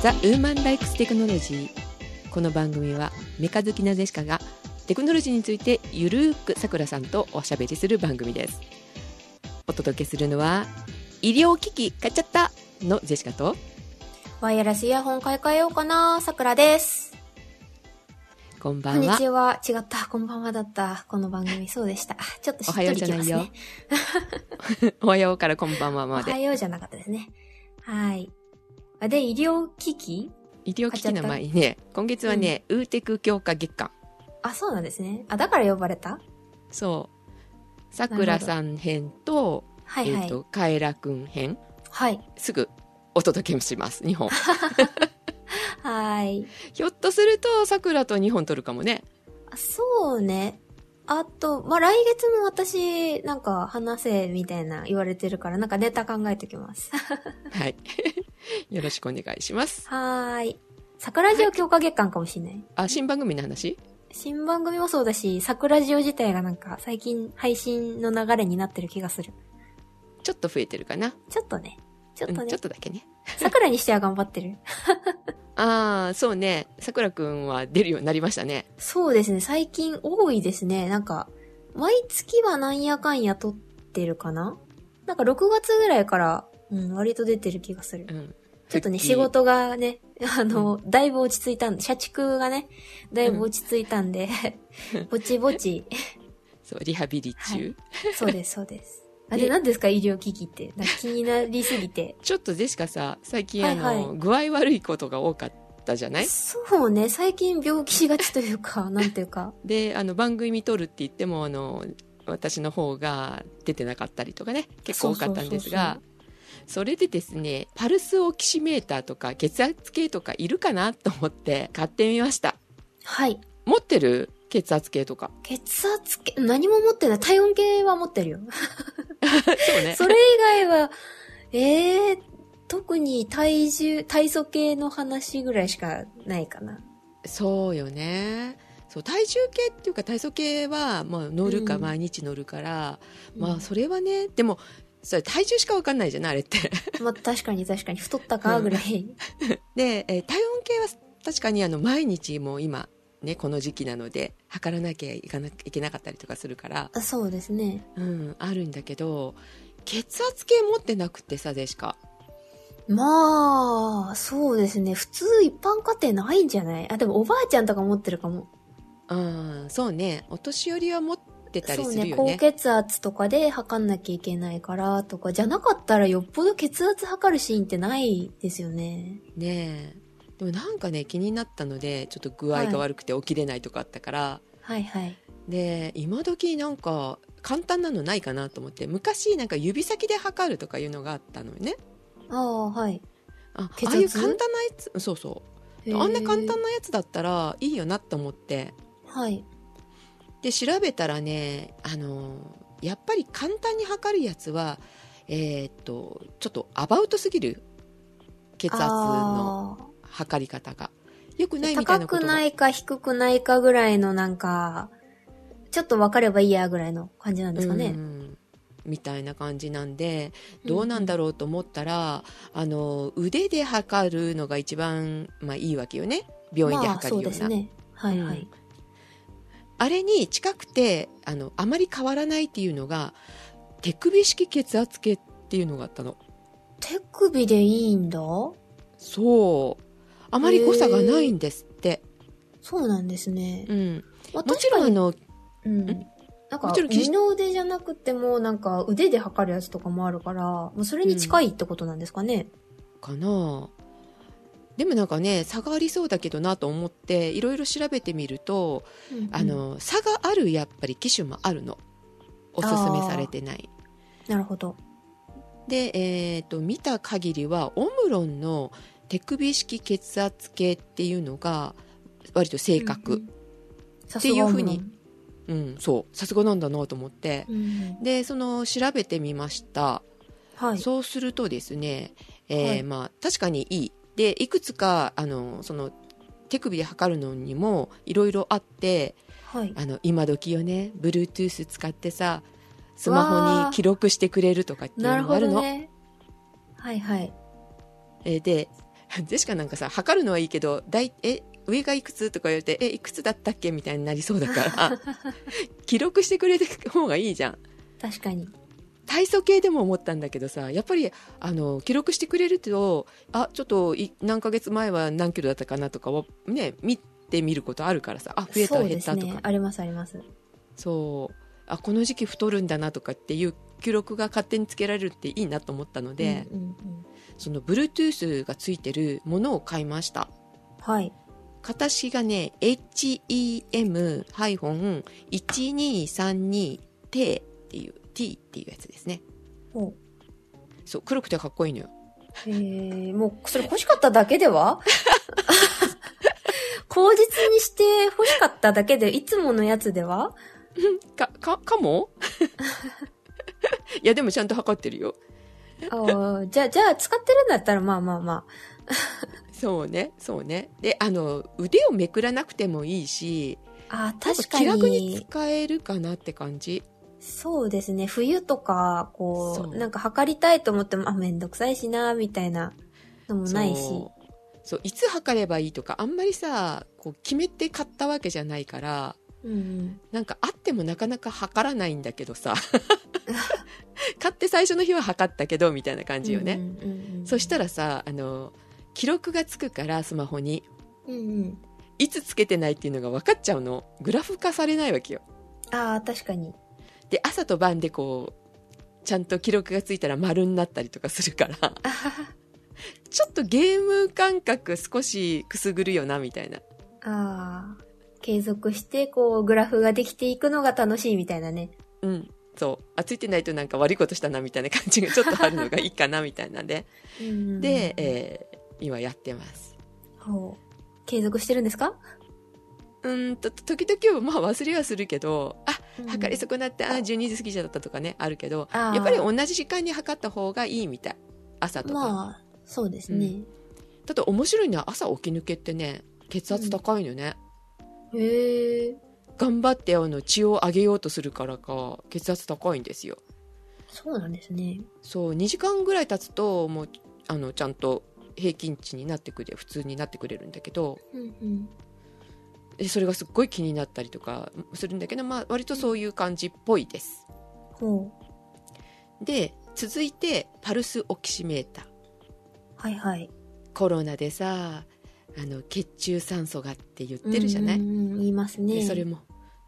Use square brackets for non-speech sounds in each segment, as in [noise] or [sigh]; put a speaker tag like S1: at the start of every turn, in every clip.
S1: ザ・ウーマン・ライクス・テクノロジーこの番組はメカ好きなジェシカがテクノロジーについてゆるーくさくらさんとおしゃべりする番組ですお届けするのは医療機器買っちゃったのジェシカと
S2: ワイヤレスイヤホン買い替えようかなさくらです。
S1: こんばんは
S2: こんにちは。違った。こんばんはだった。この番組、そうでした。ちょっとしっとりきますね。
S1: おはようからこんばんは
S2: お
S1: まで
S2: はようじゃなかったですね。はい。あで、医療機器？
S1: 医療機器の前にね今月はね、ウーテク強化月間
S2: あ、そうなんですね。あ、だから呼ばれた？
S1: そうさくらさん編と,、
S2: はいはい。
S1: えー、とカエラくん編
S2: はい。
S1: すぐお届けします2本 [laughs]
S2: はい。
S1: ひょっとするとさくらと2本取るかもね
S2: あそうね。あと、まあ、来月も私、なんか話せ、みたいな言われてるから、なんかネタ考えておきます。
S1: はい [laughs] よろしくお願いします
S2: はーい。桜ジオ強化月間かもしれない？
S1: あ新番組の話？
S2: 新番組もそうだし、桜ジオ自体がなんか最近配信の流れになってる気がする。
S1: ちょっと増えてるかな
S2: ちょっとね。ちょっとね
S1: うんちょっ。とだけね
S2: 桜にしては頑張ってる。
S1: ああそうね。さくらくんは出るようになりましたね。
S2: そうですね。最近多いですね。なんか、毎月はなんやかんや撮ってるかな？なんか6月ぐらいから、うん、割と出てる気がする。
S1: う。ん。
S2: ちょっとね、仕事がね、あの、だいぶ落ち着いたんで、社畜がね、だいぶ落ち着いたんで、ぼちぼち、[laughs]
S1: そうリハビリ中、
S2: はい。そうです、そうです。あ、
S1: で
S2: で、何ですか医療機器って？気になりすぎて。[laughs]
S1: ちょっとジェシカさ最近あの、
S2: はいはい
S1: 具合悪いことが多かったじゃない？
S2: そうね、最近病気しがちというか、[laughs] なんていうか。
S1: であの番組撮るって言ってもあの私の方が出てなかったりとかね結構多かったんですがそれでですねパルスオキシメーターとか血圧計とかいるかなと思って買ってみました
S2: はい。
S1: 持ってる？血圧計とか
S2: 血圧計、何も持ってない。体温計は持ってるよ。[laughs]
S1: そうね
S2: それ以外は、えー、特に体重、体組計の話ぐらいしかないかな。
S1: そうよねそう体重計っていうか体操計はもう乗るか
S2: うん
S1: 毎日乗るから、
S2: うん
S1: まあそれはねでもそれ体重しか分かんないじゃないあれって [laughs]
S2: まあ、確かに確かに太ったかぐらい。[laughs]
S1: で、えー体温計は確かにあの毎日もう今ねこの時期なので測らなきゃいかないけなかったりとかするから、
S2: あそうですね。
S1: うん、あるんだけど血圧計持ってなくてさでしか
S2: まあ、そうですね。普通一般家庭ないんじゃない？あ、でもおばあちゃんとか持ってるかも。
S1: うんそうねお年寄りは持ってたり
S2: そうね、
S1: するよね
S2: 高血圧とかで測んなきゃいけないからとか、じゃなかったらよっぽど血圧測るシーンってないですよね。
S1: ねえでもなんかね気になったのでちょっと具合が悪くて起きれないとかあったから、
S2: はいはい。
S1: で今時なんか簡単なのないかなと思って昔なんか指先で測るとかいうのがあったのよね。
S2: ああ、はい。
S1: あああいう簡単なやつ？そうそう。あんな簡単なやつだったらいいよなと思って。
S2: はい。
S1: で調べたらねあのやっぱり簡単に測るやつはえーっとちょっとアバウトすぎる血圧の
S2: あ
S1: 測り方が。よくない
S2: ー
S1: みたい
S2: 高く
S1: な
S2: いか低くないかぐらいのなんか、ちょっと分かればいいやぐらいの感じなんですかね。
S1: うん。みたいな感じなんでどうなんだろうと思ったら、あの腕で測るのが一番、まあ、いいわけよね。病院で測るような、
S2: まあ、そうですね。はいはい。
S1: うん。あれに近くてあのあまり変わらないっていうのが手首式血圧計っていうのがあったの。
S2: 手首でいいんだ？
S1: そうあまり誤差がないんですって、
S2: そうなんですね。
S1: うん、
S2: まあ
S1: もちろんあ、の
S2: うん。なんか
S1: もちろん、
S2: 二の腕じゃなくても、なんか腕で測るやつとかもあるから、もうそれに近いってことなんですかね。
S1: かな。でもなんかね差がありそうだけどなと思っていろいろ調べてみると、
S2: うんうん。
S1: あ、の差があるやっぱり機種もあるの。おすすめされてない。
S2: なるほど。
S1: で、えー、と見た限りはオムロンの手首式血圧計っていうのが割と正確、
S2: うんうん
S1: っていうふうに。うんそうさすがなんだなと思って
S2: うんうん
S1: でその調べてみました、
S2: はい。
S1: そうするとですね、えー
S2: はい
S1: まあ、確かにいいでいくつかあのその手首で測るのにもいろいろあって
S2: はい。
S1: あの今時よね Bluetooth 使ってさスマホに記録してくれるとかっていうのがあるの。
S2: はいはい。
S1: えーで [laughs] ジェシカなんかさ測るのはいいけど大え上がいくつとか言われてえいくつだったっけみたいになりそうだから。[laughs] 記録してくれた方がいいじゃん。
S2: 確かに。
S1: 体操系でも思ったんだけどさやっぱりあの記録してくれるとあちょっとい何ヶ月前は何キロだったかなとかをね見てみることあるからさ。あ増えた
S2: そうです
S1: 減ったとか。
S2: ね。ありますあります。
S1: そう。あこの時期太るんだなとかっていう記録が勝手につけられるっていいなと思ったので、
S2: うんうんうん
S1: その Bluetooth がついてるものを買いました。
S2: はい。
S1: 形がね HEM-1232T っていう T っていうやつですね。
S2: ほ
S1: そう黒くてかっこいいのよ。
S2: え、もう、それ欲しかっただけでは？[laughs] 口実にして欲しかっただけで、いつものやつでは？[laughs]
S1: かかかも？[laughs] いやでもちゃんと測ってるよ [laughs]
S2: ああ、じゃあ、じゃあ、使ってるんだったら、まあまあま [laughs]
S1: そうねそうねであの腕をめくらなくてもいいし
S2: あ。確か
S1: 気楽に
S2: に。
S1: 使えるかなって感じ
S2: そうですね。冬とか、こ
S1: そう
S2: う、なんか測りたいと思っても、あ、めんどくさいしな、みたいなのもないし。
S1: そうそういつ測ればいいとかあんまりさこう決めて買ったわけじゃないから
S2: うんうん。
S1: なんかあってもなかなか測らないんだけどさ [laughs] 買って最初の日は測ったけどみたいな感じよね、
S2: うんうんうん、
S1: そしたらさあの記録がつくからスマホに
S2: うんうん。
S1: いつつけてないっていうのが分かっちゃうのグラフ化されないわけよ
S2: ああ、確かに。
S1: で朝と晩でこうちゃんと記録がついたら丸になったりとかするから [laughs] ちょっとゲーム感覚少しくすぐるよなみたいな
S2: ああ。継続して、こう、グラフができていくのが楽しいみたいなね。
S1: うん。そう。あついてないとなんか悪いことしたなみたいな感じがちょっとあるのがいいかなみたいなんで
S2: うん。うんうん
S1: で、えー今やってます。
S2: ほう。継続してるんですか？
S1: うーんと時々はまあ忘れはするけどあ
S2: うん。
S1: 測り損なって、あ12時過ぎちゃったとかねあるけどやっぱり同じ時間に測った方がいいみたい。朝とか、
S2: まあ、そうですね。
S1: だって面白いのは朝起き抜けってね血圧高いのね、
S2: へえ。
S1: 頑張ってあの血を上げようとするからか血圧高いんですよ
S2: そうなんですね。
S1: そう2時間ぐらい経つともうあのちゃんと平均値になってくれ普通になってくれるんだけど
S2: うんうん。
S1: でそれがすっごい気になったりとかするんだけど、まあ、割とそういう感じっぽいです
S2: ほう。
S1: で続いてパルスオキシメーター
S2: はいはい。
S1: コロナでさあの血中酸素がって言ってるじゃない、
S2: 言いますね。
S1: でそれも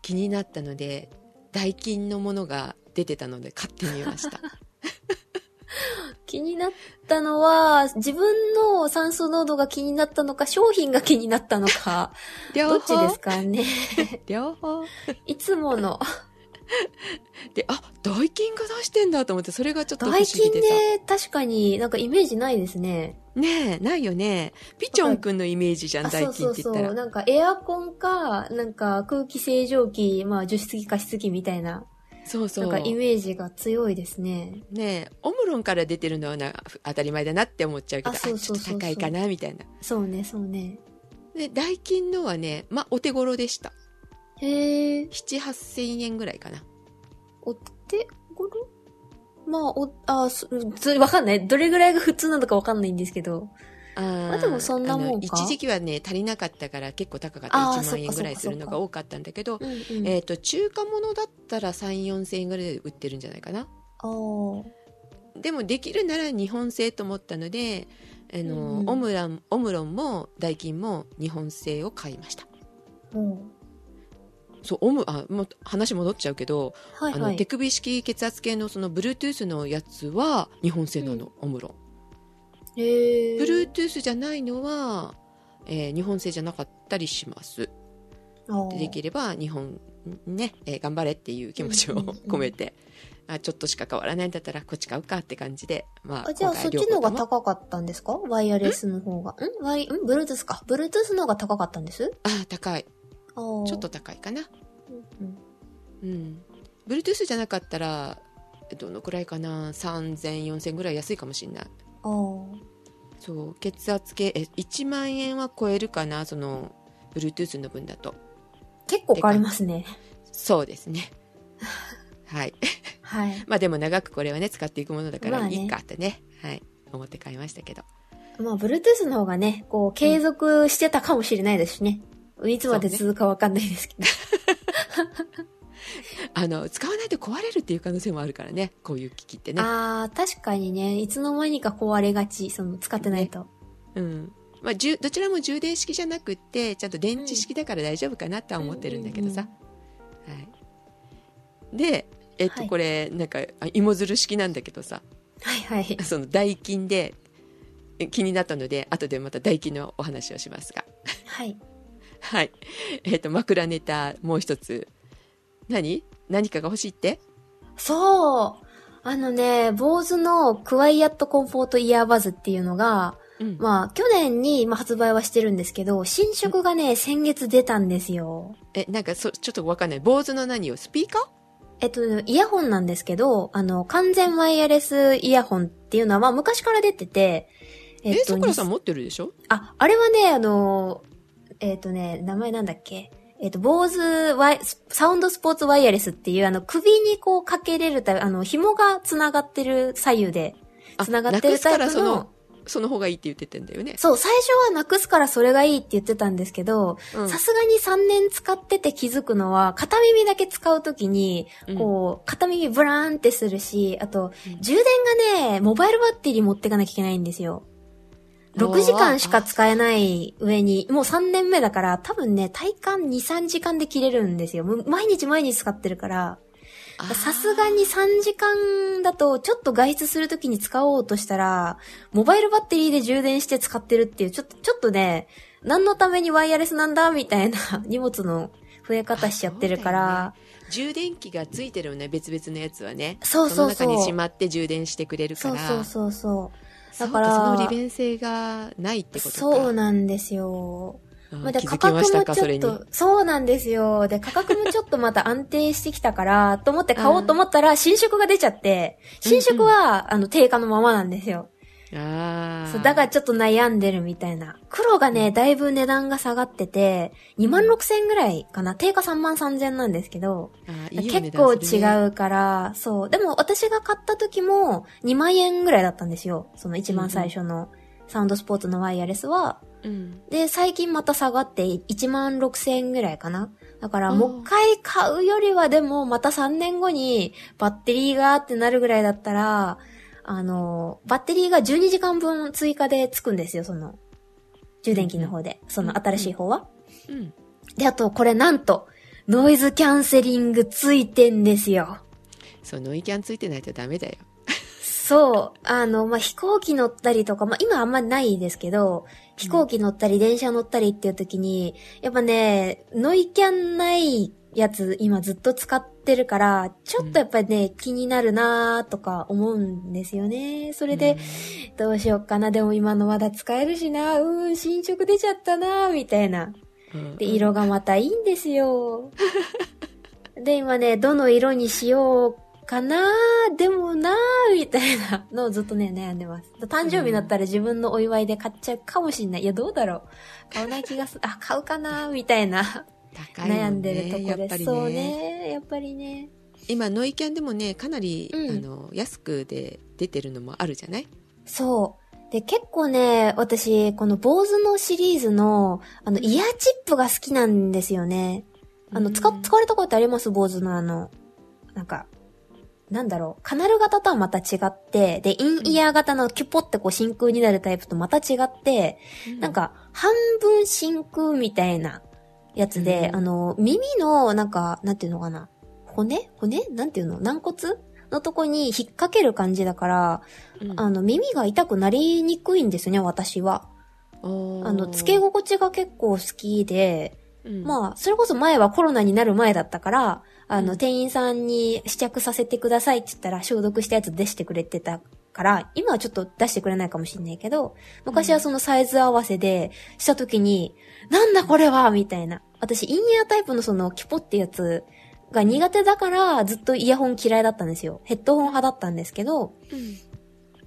S1: 気になったのでダイキンのものが出てたので買ってみました [laughs]
S2: 気になったのは、自分の酸素濃度が気になったのか、商品が気になったのか、ど
S1: 両
S2: っちですかね。[laughs]
S1: 両方
S2: いつもの。[laughs]
S1: であダイキンが出してんだと思ってそれがちょっと不思議でさ
S2: ね、確かになんかイメージないですね。
S1: ねえないよねピチョンくんのイメージじゃん
S2: あ、
S1: ダイ
S2: そうそうそう。
S1: キンって言ったら
S2: なんかエアコンか、なんか空気清浄機、まあ除湿機加湿器みたいな、
S1: そうそう
S2: なんかイメージが強いですね。
S1: ねえオムロンから出てるのはな当たり前だなって思っちゃうけど
S2: あ
S1: あ
S2: そうそうそうそう
S1: ちょっと高いかなみたいな
S2: そうね、そうね。
S1: でダイキンのはねまあお手頃でした
S2: へえ、
S1: 78000円ぐらいかな。
S2: お手頃まあ、お、あ、そ、そわかんない。どれぐらいが普通なのかわかんないんですけど。
S1: あー
S2: まあでもそんなもん
S1: 一時期はね足りなかったから結構高かった。
S2: あー
S1: 1万円ぐらいするのが多かったんだけど、
S2: うんうん。
S1: えっ、と中華ものだったら3 4千円ぐらいで売ってるんじゃないかな。
S2: あー。
S1: でもできるなら日本製と思ったのであの、
S2: うん。
S1: オムランオムロンもダイキンも日本製を買いました。
S2: うん。
S1: そうオムあもう話戻っちゃうけど、
S2: はいはい。
S1: あの手。首式血圧計のその Bluetooth のやつは日本製なの、オムロン
S2: へえ。
S1: Bluetooth じゃないのは、えー日本製じゃなかったりします。でできれば日本ね、えー頑張れっていう気持ちを
S2: うんうんうん。
S1: 込めて、あちょっとしか変わらないんだったらこっち買うかって感じで、まあ、
S2: あ、じゃあ
S1: 今
S2: そっちの方が高かったんですか？ワイヤレスの方が。ん？ワイ、ん？ブルートゥースか。ブルートゥースの方が高かったんです？
S1: あ高いょっと。高いかな。
S2: うん
S1: うん。Bluetooth じゃなかったらどのくらいかな？30004000ぐらい安いかもしれない。そう血圧計え1万円は超えるかな？その Bluetooth の分だと。
S2: 結構変わりますね。
S1: そうですね。[laughs] はい。
S2: はい。[laughs]
S1: まあでも長くこれはね使っていくものだからいいかってね,、はい。思って買いましたけど。
S2: まあ、Bluetooth の方がね、こう、継続してたかもしれないですしね。いつまで続くかわかんないですけど。[laughs]
S1: あの、使わないと壊れるっていう可能性もあるからね。こういう機器ってね。
S2: ああ、確かにね、いつの間にか壊れがち、その、使ってないと。
S1: うん。まあ、じゅどちらも充電式じゃなくって、ちゃんと電池式だから大丈夫かなとは思ってるんだけどさ。はい。で、えっと、
S2: はい
S1: これ、なんか、あ芋づる式なんだけどさ、
S2: はいはい。[laughs]
S1: その代金で、え気になったので、後でまた代金のお話をしますが。
S2: はい。
S1: はい。えっと、枕ネタ、もう一つ。何？何かが欲しいって？
S2: そうあのね、坊主のクワイアットコンフォートイヤーバズっていうのが、
S1: うん。
S2: まあ、去年に、まあ、発売はしてるんですけど、新色がね、先月出たんですよ。
S1: え、なんか、そ、ちょっとわかんない。坊主の何を？スピーカー？
S2: えっと、イヤホンなんですけど、あの、完全ワイヤレスイヤホンっていうのは、まあ、昔から出てて、
S1: え、
S2: っと、に
S1: さくらさん持ってるでしょ？
S2: あ、あれはね、あの、えっとね、名前なんだっけ？えっと、坊主ワイ、サウンドスポーツワイヤレスっていう、あの、首にこうかけれるタイプ、あの、紐が繋がってる左右で、
S1: あ
S2: 繋がってるタイプの
S1: なくすからその、その方がいいって言ってたんだよね。
S2: そう、最初はなくすからそれがいいって言ってたんですけど、
S1: うん
S2: さすがに3年使ってて気づくのは、片耳だけ使うときに、
S1: うん
S2: こう、片耳ブラーンってするし、あと、
S1: うん
S2: 充電がね、モバイルバッテリー持ってかなきゃいけないんですよ。6時間しか使えない上に、もう3年目だから、多分ね、体感2、3時間で切れるんですよ。毎日毎日使ってるから。さすがに3時間だと、ちょっと外出するときに使おうとしたら、モバイルバッテリーで充電して使ってるっていう、ちょっと、ちょっとね、何のためにワイヤレスなんだみたいな [laughs] 荷物の増え方しちゃってるから、
S1: 充電器がついてるよね、別々のやつはね。
S2: そうそうそう
S1: の中にしまって充電してくれるから。
S2: そうそうそう。
S1: そう
S2: だから
S1: その利便性がないってことか。
S2: そうなんですよ。
S1: うん
S2: まあ、で
S1: 気
S2: 価格もち。ょっと、そうなんですよ。で、価格もちょっとまた安定してきたから、と思って買おうと思ったら、新色が出ちゃって、新色は、あの、定価のままなんですよ。
S1: ああ。
S2: そう、だからちょっと悩んでるみたいな。黒がね、だいぶ値段が下がってて、2万6千ぐらいかな。定価3万3千なんですけど、
S1: いい
S2: 結構違うから、そう。でも私が買った時も2万円ぐらいだったんですよ。その一番最初のサウンドスポーツのワイヤレスは。
S1: うん。
S2: で、最近また下がって1万6千円ぐらいかな。だから
S1: うん
S2: もう一回買うよりはでもまた3年後にバッテリーがってなるぐらいだったら、あの、バッテリーが12時間分追加でつくんですよ、その、充電器の方で。その新しい方は。
S1: うん。
S2: で、あと、これなんと、ノイズキャンセリングついてんですよ。
S1: そう、ノイキャンついてないとダメだよ。
S2: そう。あの、まあ、飛行機乗ったりとか、まあ、今あんまりないですけど、飛行機乗ったり、電車乗ったりっていう時に、やっぱね、ノイキャンないやつ、今ずっと使ってるから、ちょっとやっぱりね、気になるなーとか思うんですよね。それで、どうしよっかな、でも今のまだ使えるしな、うーん、新色出ちゃったなーみたいな。
S1: うん、
S2: で、色がまたいいんですよ。[laughs] で、今ね、どの色にしようかなでもなみたいなのをずっとね、悩んでます。誕生日になったら自分のお祝いで買っちゃうかもしんない。いや、どうだろう。買わない気がする。あ、買うかなみたいな、
S1: 高いね
S2: 悩んでるとこです。
S1: やっぱり
S2: そう
S1: ね。
S2: ね。やっぱりね。
S1: 今、ノイキャンでもね、かなり、
S2: うん
S1: あの、安くで出てるのもあるじゃない？
S2: そう。で、結構ね、私、この坊主のシリーズの、あの、イヤーチップが好きなんですよね。あの、使っ、使われたことあります？坊主のあの、なんか、なんだろう、カナル型とはまた違って、で、インイヤー型のキュポってこう真空になるタイプとまた違って、なん、か、半分真空みたいなやつで、
S1: うん。
S2: あの、耳の、なんか、なんていうのかな、骨？骨？なんていうの？軟骨？のとこに引っ掛ける感じだから、
S1: うん、
S2: あの、耳が痛くなりにくいんですね、私は。あの、付け心地が結構好きで、
S1: うん。
S2: まあ、それこそ前はコロナになる前だったから、あの、
S1: うん。
S2: 店員さんに試着させてくださいって言ったら消毒したやつ出してくれてたから、今はちょっと出してくれないかもしれないけど、昔はそのサイズ合わせでした時に、なんだこれはみたいな。私、インイヤータイプのそのキュポってやつが苦手だから、ずっとイヤホン嫌いだったんですよ。ヘッドホン派だったんですけど、
S1: うん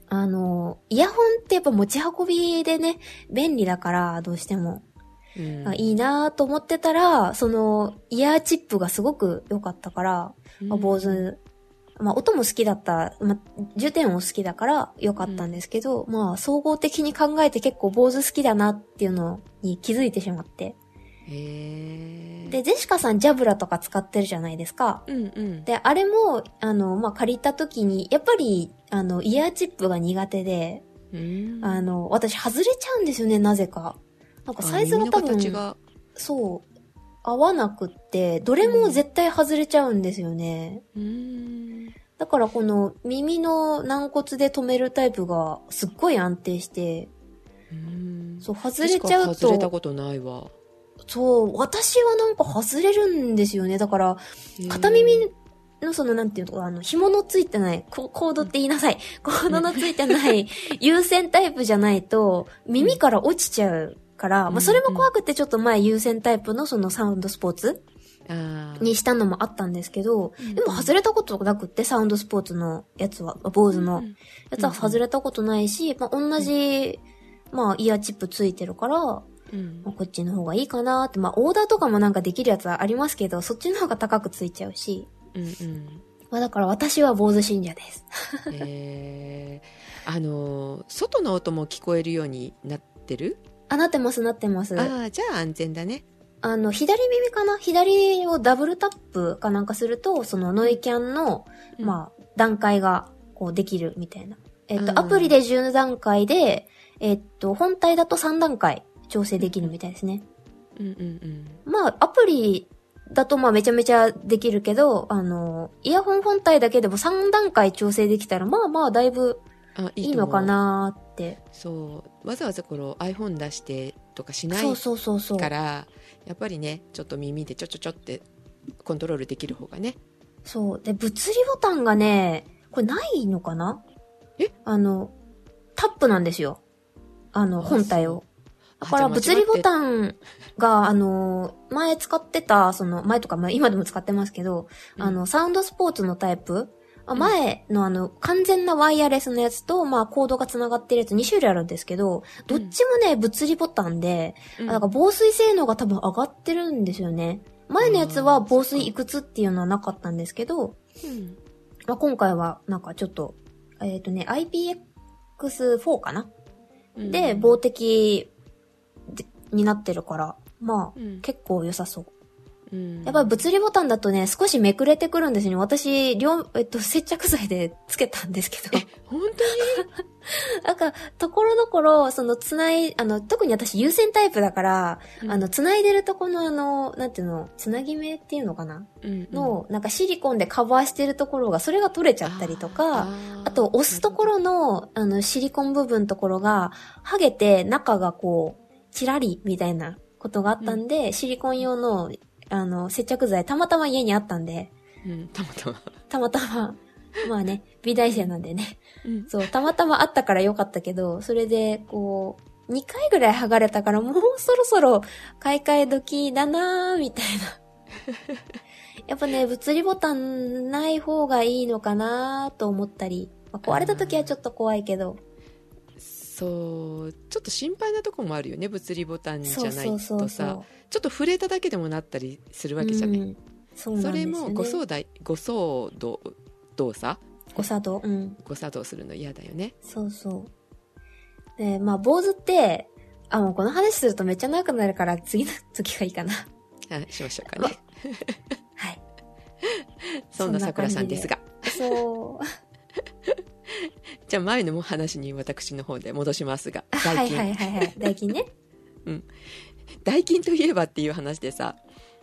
S2: あの、イヤホンってやっぱ持ち運びでね、便利だから、どうしても。
S1: うん
S2: あいいなと思ってたら、その、イヤーチップがすごく良かったから、あ坊主、まあ音も好きだった、まあ重点音好きだから良かったんですけど、まあ総合的に考えて結構坊主好きだなっていうのに気づいてしまって。で、ジェシカさんジャブラとか使ってるじゃないですか。
S1: うんうん。
S2: で、あれも、あの、まあ借りた時に、やっぱり、あの、イヤーチップが苦手で、
S1: うん
S2: あの、私外れちゃうんですよね、なぜか。なんかサイズが多分、
S1: が
S2: そう、合わなくって、どれも絶対外れちゃうんですよね。
S1: うん。
S2: だからこの耳の軟骨で止めるタイプがすっごい安定して、
S1: うん
S2: そう、外れちゃう
S1: 確か外れた
S2: と、
S1: ことないわ。
S2: そう、私はなんか外れるんですよね。だから、片耳のその、なんていうの、あの、紐のついてない、ココードって言いなさい。コードのついてない [laughs] 優先タイプじゃないと、耳から落ちちゃうから、まあ、それも怖くてちょっと前優先タイプのそのサウンドスポーツにしたのもあったんですけど、
S1: うん。
S2: でも外れたことなくって、サウンドスポーツのやつは、坊主の
S1: うん。
S2: やつは外れたことないし、まあ、同じ、まあ、イヤーチップついてるから、こっちの方がいいかなって、まあ、オーダーとかもなんかできるやつはありますけど、そっちの方が高くついちゃうし、
S1: うんうん。
S2: まあ、だから私は坊主信者です。
S1: へー。あのー外の音も聞こえるようになってる？
S2: あ、なってます、なってます。あ
S1: ああじゃあ安全だね
S2: の、左耳かな？左をダブルタップかなんかすると、そのノイキャンの、
S1: うん
S2: まあ、段階が、こう、できるみたいな。えっと、
S1: うん
S2: アプリで10段階で、えっと、本体だと3段階調整できるみたいですね。
S1: うんうんうん
S2: まあ、アプリだとまあめちゃめちゃできるけど、あの、イヤホン本体だけでも3段階調整できたら、まあまあだいぶ
S1: あいい
S2: のかなーって。
S1: そうわざわざこの iPhone 出してとかしない
S2: そうそうそうそう。
S1: やっぱりねちょっと耳でちょちょちょってコントロールできる方がね
S2: そう。で、物理ボタンがね、これないのかな？
S1: え？
S2: あの、タップなんですよ。あの、
S1: あ
S2: 本体を。だから物理ボタンが、あの、前使ってた、その、前とか、まあ今でも使ってますけど、
S1: うん
S2: あの、サウンドスポーツのタイプ、あ前のあの、完全なワイヤレスのやつと、まあ、コードが繋がってるやつ2種類あるんですけど、どっちもね、物理ボタンで、
S1: うん。
S2: あなんか防水性能が多分上がってるんですよね。前のやつは防水いくつっていうのはなかったんですけど、
S1: うん。
S2: まあ、今回はなんかちょっと、えっ、とね、IPX4 かな、
S1: うん。
S2: で、防滴でになってるから、まあ、
S1: うん。
S2: 結構良さそう。
S1: うん。
S2: やっぱり物理ボタンだとね、少しめくれてくるんですね。私、両、えっと、接着剤でつけたんですけど。
S1: 本 [laughs]
S2: なんか、ところどころ、その、つない、あの、特に私優先タイプだから、
S1: 当に
S2: あの、つないでるとこのあの、なんていうの、つなぎ目っていうのかな？
S1: うんうん。
S2: の、なんかシリコンでカバーしてるところが、それが取れちゃったりとか、
S1: あ
S2: と、押すところの、あの、シリコン部分のところが、剥げて、中がこう、チラリみたいなことがあったんで、シリコン用の、あの、接着剤、たまたま家にあったんで、
S1: うんたまたま。
S2: たまたま、まあね、美大生なんでね。
S1: うん。
S2: そう、たまたまあったからよかったけど、それで、こう、2回ぐらい剥がれたから、もうそろそろ買い替え時だなーみたいな。[laughs] やっぱね、物理ボタンない方がいいのかなーと思ったり、まあ、壊れた時はちょっと怖いけど、
S1: そうちょっと心配なとこもあるよね物理ボタンじゃないとさ
S2: う。
S1: ちょっと触れただけでもなったりするわけじゃない、
S2: うんそうなん
S1: そ。れも誤作動誤作動動作
S2: 誤作動うん。
S1: 誤作動するの嫌だよね
S2: そうそう。で、まあ、坊主って、あ、もうこの話するとめっちゃ長くなるから次の時がいいかな。
S1: はいしましょうかね
S2: はい。[laughs]
S1: そんなさくらさんですが
S2: そう。
S1: じゃあ前の話に私の方で戻しますが
S2: はい
S1: 代金、
S2: はいはいはい。代金ね。[laughs]
S1: 代金といえばっていう話でさ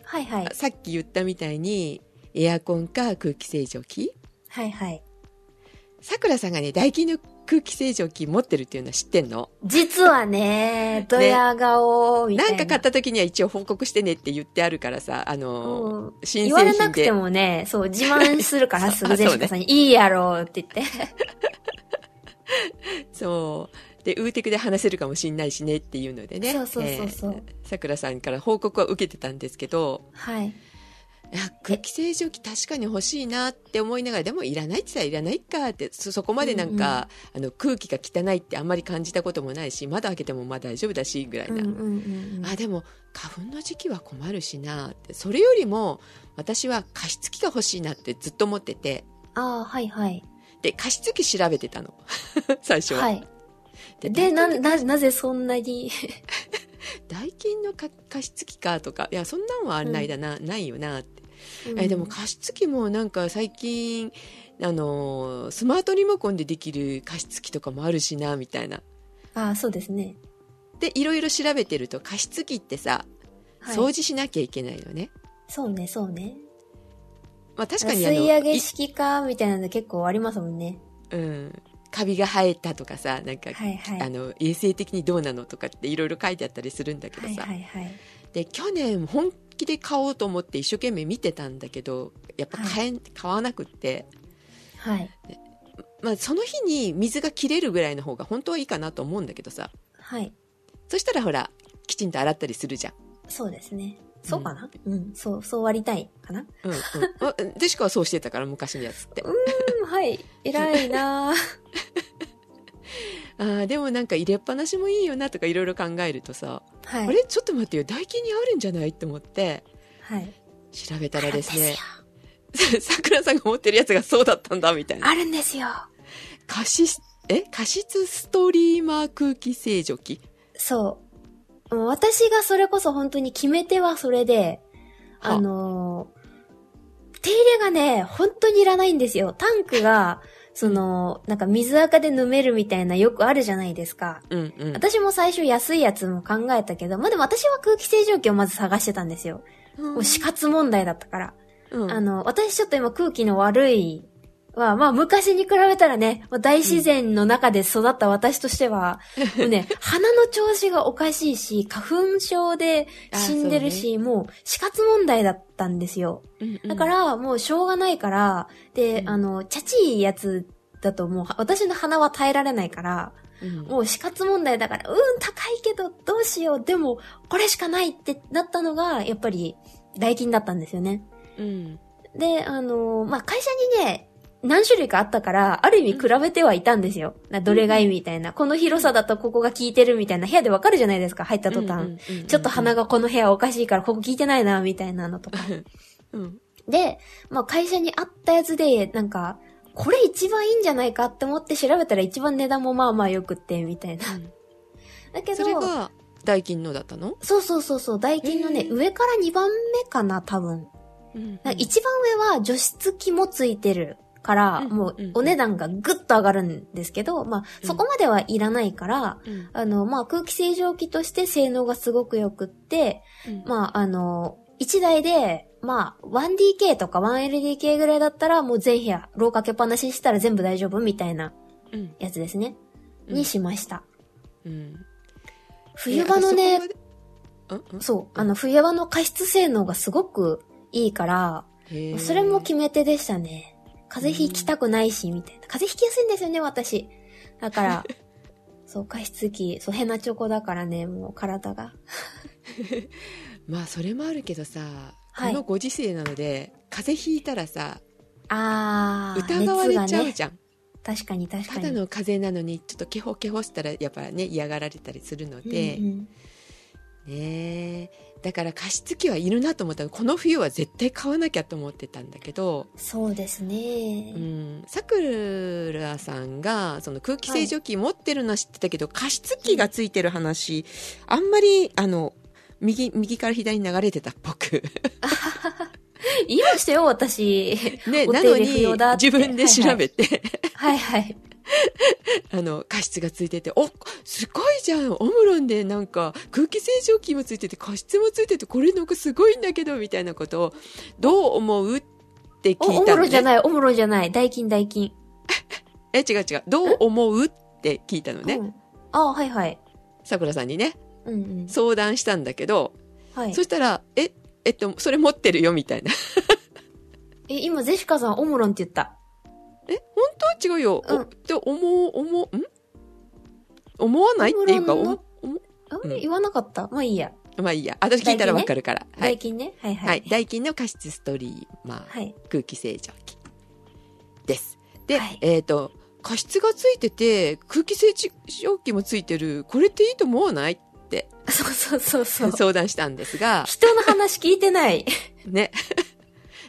S2: はいはい。
S1: さっき言ったみたいにエアコンか空気清浄機？
S2: はいはい。
S1: さくらさんがねダイキンの空気清浄機持ってるっていうのは知ってんの？
S2: 実はね、ドヤ顔みたいな。
S1: なんか買った時には一応報告してねって言ってあるからさあの、
S2: うん。
S1: 新
S2: 言われ
S1: 製品で
S2: なくてもね、そう、自慢するからすぐ
S1: あ
S2: ジェシカさんに、いいやろって言って。
S1: そう。でウーテクで話せるかもしんないしねっていうのでね。
S2: そうそうそうそう。
S1: さくらさんから報告は受けてたんですけど
S2: はい。
S1: 空気清浄機確かに欲しいなって思いながらでもいらないって言ったらいらないかってそそこまでなんか、あの空気が汚いってあんまり感じたこともないし窓開けてもまあ大丈夫だしぐらいな、
S2: うんうんうんうん。
S1: あでも花粉の時期は困るしなってそれよりも私は加湿器が欲しいなってずっと思ってて
S2: ああ、はいはい。
S1: で、加湿器調べてたの。[laughs] 最初は。
S2: はい。
S1: で
S2: で、な、な、なぜそんなに、[laughs]
S1: ダイキンのか加湿器かとか、いや、そんなんはないだな、ないよなって。え、でも加湿器もなんか最近、あのー、スマートリモコンでできる加湿器とかもあるしな、みたいな。
S2: ああ、そうですね。
S1: で、いろいろ調べてると、加湿器ってさ、
S2: はい。
S1: 掃除しなきゃいけないよね。
S2: そうね、そうね。
S1: まあ確かにあの、
S2: 吸い上げ
S1: い
S2: 式か、みたいなの結構ありますもんね。
S1: うん。カビが生えたとかさ、なんか、
S2: はいはい。
S1: あの、衛生的にどうなのとかっていろいろ書いてあったりするんだけど
S2: はい
S1: さ。
S2: はいはい。
S1: で、去年本気で買おうと思って一生懸命見てたんだけど、やっぱ買えん、買わなくって、
S2: はい。
S1: まあその日に水が切れるぐらいの方が本当はいいかなと思うんだけどさ。
S2: はい。
S1: そしたらほら、きちんと洗ったりするじゃん。
S2: そうですね。そうかな？うん、そう、そう割りたいかな？
S1: うんうんあ。デシカはそうしてたから、昔のやつって。
S2: うん、はい。偉いなぁ [laughs]
S1: ああ、でもなんか入れっぱなしもいいよなとかいろいろ考えるとさ、
S2: はい。
S1: あれ？ちょっと待ってよ、ダイキンにあるんじゃない？って思って、
S2: はい。
S1: 調べたらですね [laughs] さくらさんが持ってるやつがそうだったんだ、みたいな。
S2: あるんですよ。
S1: 加湿、え？加湿ストリーマー空気清浄機？
S2: そう。もう私がそれこそ本当に決め手はそれで、
S1: は
S2: あのー手入れがね、本当にいらないんですよ。タンクが、その、なんか水垢で飲めるみたいなよくあるじゃないですか。
S1: うんうん。
S2: 私も最初安いやつも考えたけど、まあでも私は空気清浄機をまず探してたんですよ。もう死活問題だったから。
S1: うん
S2: あの、私ちょっと今空気の悪いは、まあ昔に比べたらね、大自然の中で育った私としては、もうね、[laughs] 鼻の調子がおかしいし、花粉症で死んでるし、もう死活問題だったんですよ。
S1: うんうん
S2: だから、もうしょうがないから、で、
S1: うん
S2: あの、チャチいやつだともう、私の鼻は耐えられないから、
S1: うん
S2: もう死活問題だから、うん、高いけど、どうしよう。でも、これしかないってなったのが、やっぱり、代金だったんですよね。
S1: うん
S2: で、あのーまあ、会社にね、何種類かあったから、ある意味比べてはいたんですよ。などれがいいみたいな。この広さだとここが効いてるみたいな部屋でわかるじゃないですか、入った途端。ちょっと鼻がこの部屋おかしいからここ効いてないな、みたいなのとか。
S1: うん
S2: で、まあ、会社にあったやつで、なんか、これ一番いいんじゃないかって思って調べたら一番値段もまあまあ良くって、みたいな。だけど、
S1: それがダイキンのだったの？
S2: そうそうそうそう、ダイキンのね、上から2番目かな、多分。
S1: うん
S2: 一番上は除湿機もついてるから、
S1: うん
S2: もう
S1: うん。
S2: お値段がぐっと上がるんですけど、まあ、そこまではいらないから、
S1: うん。
S2: あの、まあ、空気清浄機として性能がすごく良くって、
S1: うん。
S2: まあ、あの、1台で、まあ、1DK とか 1LDK ぐらいだったら、もう全部屋、廊下けっぱなしにしたら全部大丈夫みたいな
S1: うん。
S2: やつですね。
S1: うん。
S2: にしました。
S1: うん。
S2: 冬場のね、
S1: そう
S2: あの、冬場の加湿性能がすごくいいから、それも決め手でしたね。風邪ひきたくないし、みたいな。風邪ひきやすいんですよね、私。だから、[laughs] そう、加湿器、そう、ヘナチョコだからね、もう体が。[laughs]
S1: まあそれもあるけどさ、
S2: はい
S1: このご時世なので風邪ひいたらさ
S2: あー、
S1: 疑われちゃ。うじゃん、
S2: 確かに確かに。
S1: ただの風邪なのにちょっとケホケホしたらやっぱね嫌がられたりするので、
S2: うんうん
S1: ねえだから加湿器はいるなと思ったのこの冬は絶対買わなきゃと思ってたんだけど
S2: そうですね。
S1: うんさくらさんがその空気清浄機持ってるのは知ってたけど、加湿器がついてる話あんまりあの右右から左に流れてたっぽく
S2: 言 [laughs] いましたよ、私。
S1: ねなのに自分で調べて、
S2: はいはい。[laughs]
S1: あの、加湿がついてて、お、すごいじゃんオムロンでなんか空気清浄機もついてて加湿もついてて、これなんかすごいんだけど、みたいなことを、どう思うって聞いたの、ね？
S2: ろじゃない、おもろじゃない。代金代金。[laughs]
S1: え、違う違う。どう思うって聞いたのね？
S2: うん。あはいはい。
S1: さくらさんにね、
S2: うんうん。
S1: 相談したんだけど、
S2: はい
S1: そ。したら、え、えっと、それ持ってるよ、みたいな。
S2: え、今、ゼシカさん、オムロンって言った。
S1: え、本当？は違うよ。
S2: うん
S1: おって思う、思う、ん？思わない？っていうか、思
S2: あ、
S1: うん
S2: 言わなかった？まあいいや。
S1: うまあいいや。私聞いたらわかるから。はい。
S2: 代金ね？はいは。
S1: はいい。ダイキンの加湿ストリーマー。
S2: はい。
S1: 空気清浄機です。で、
S2: はい
S1: えっ、と、加湿がついてて、空気清浄機もついてる、これっていいと思わない？って [laughs]
S2: そうそうそうそう。
S1: 相談したんですが、
S2: 人の話聞いてない。[laughs]
S1: ね。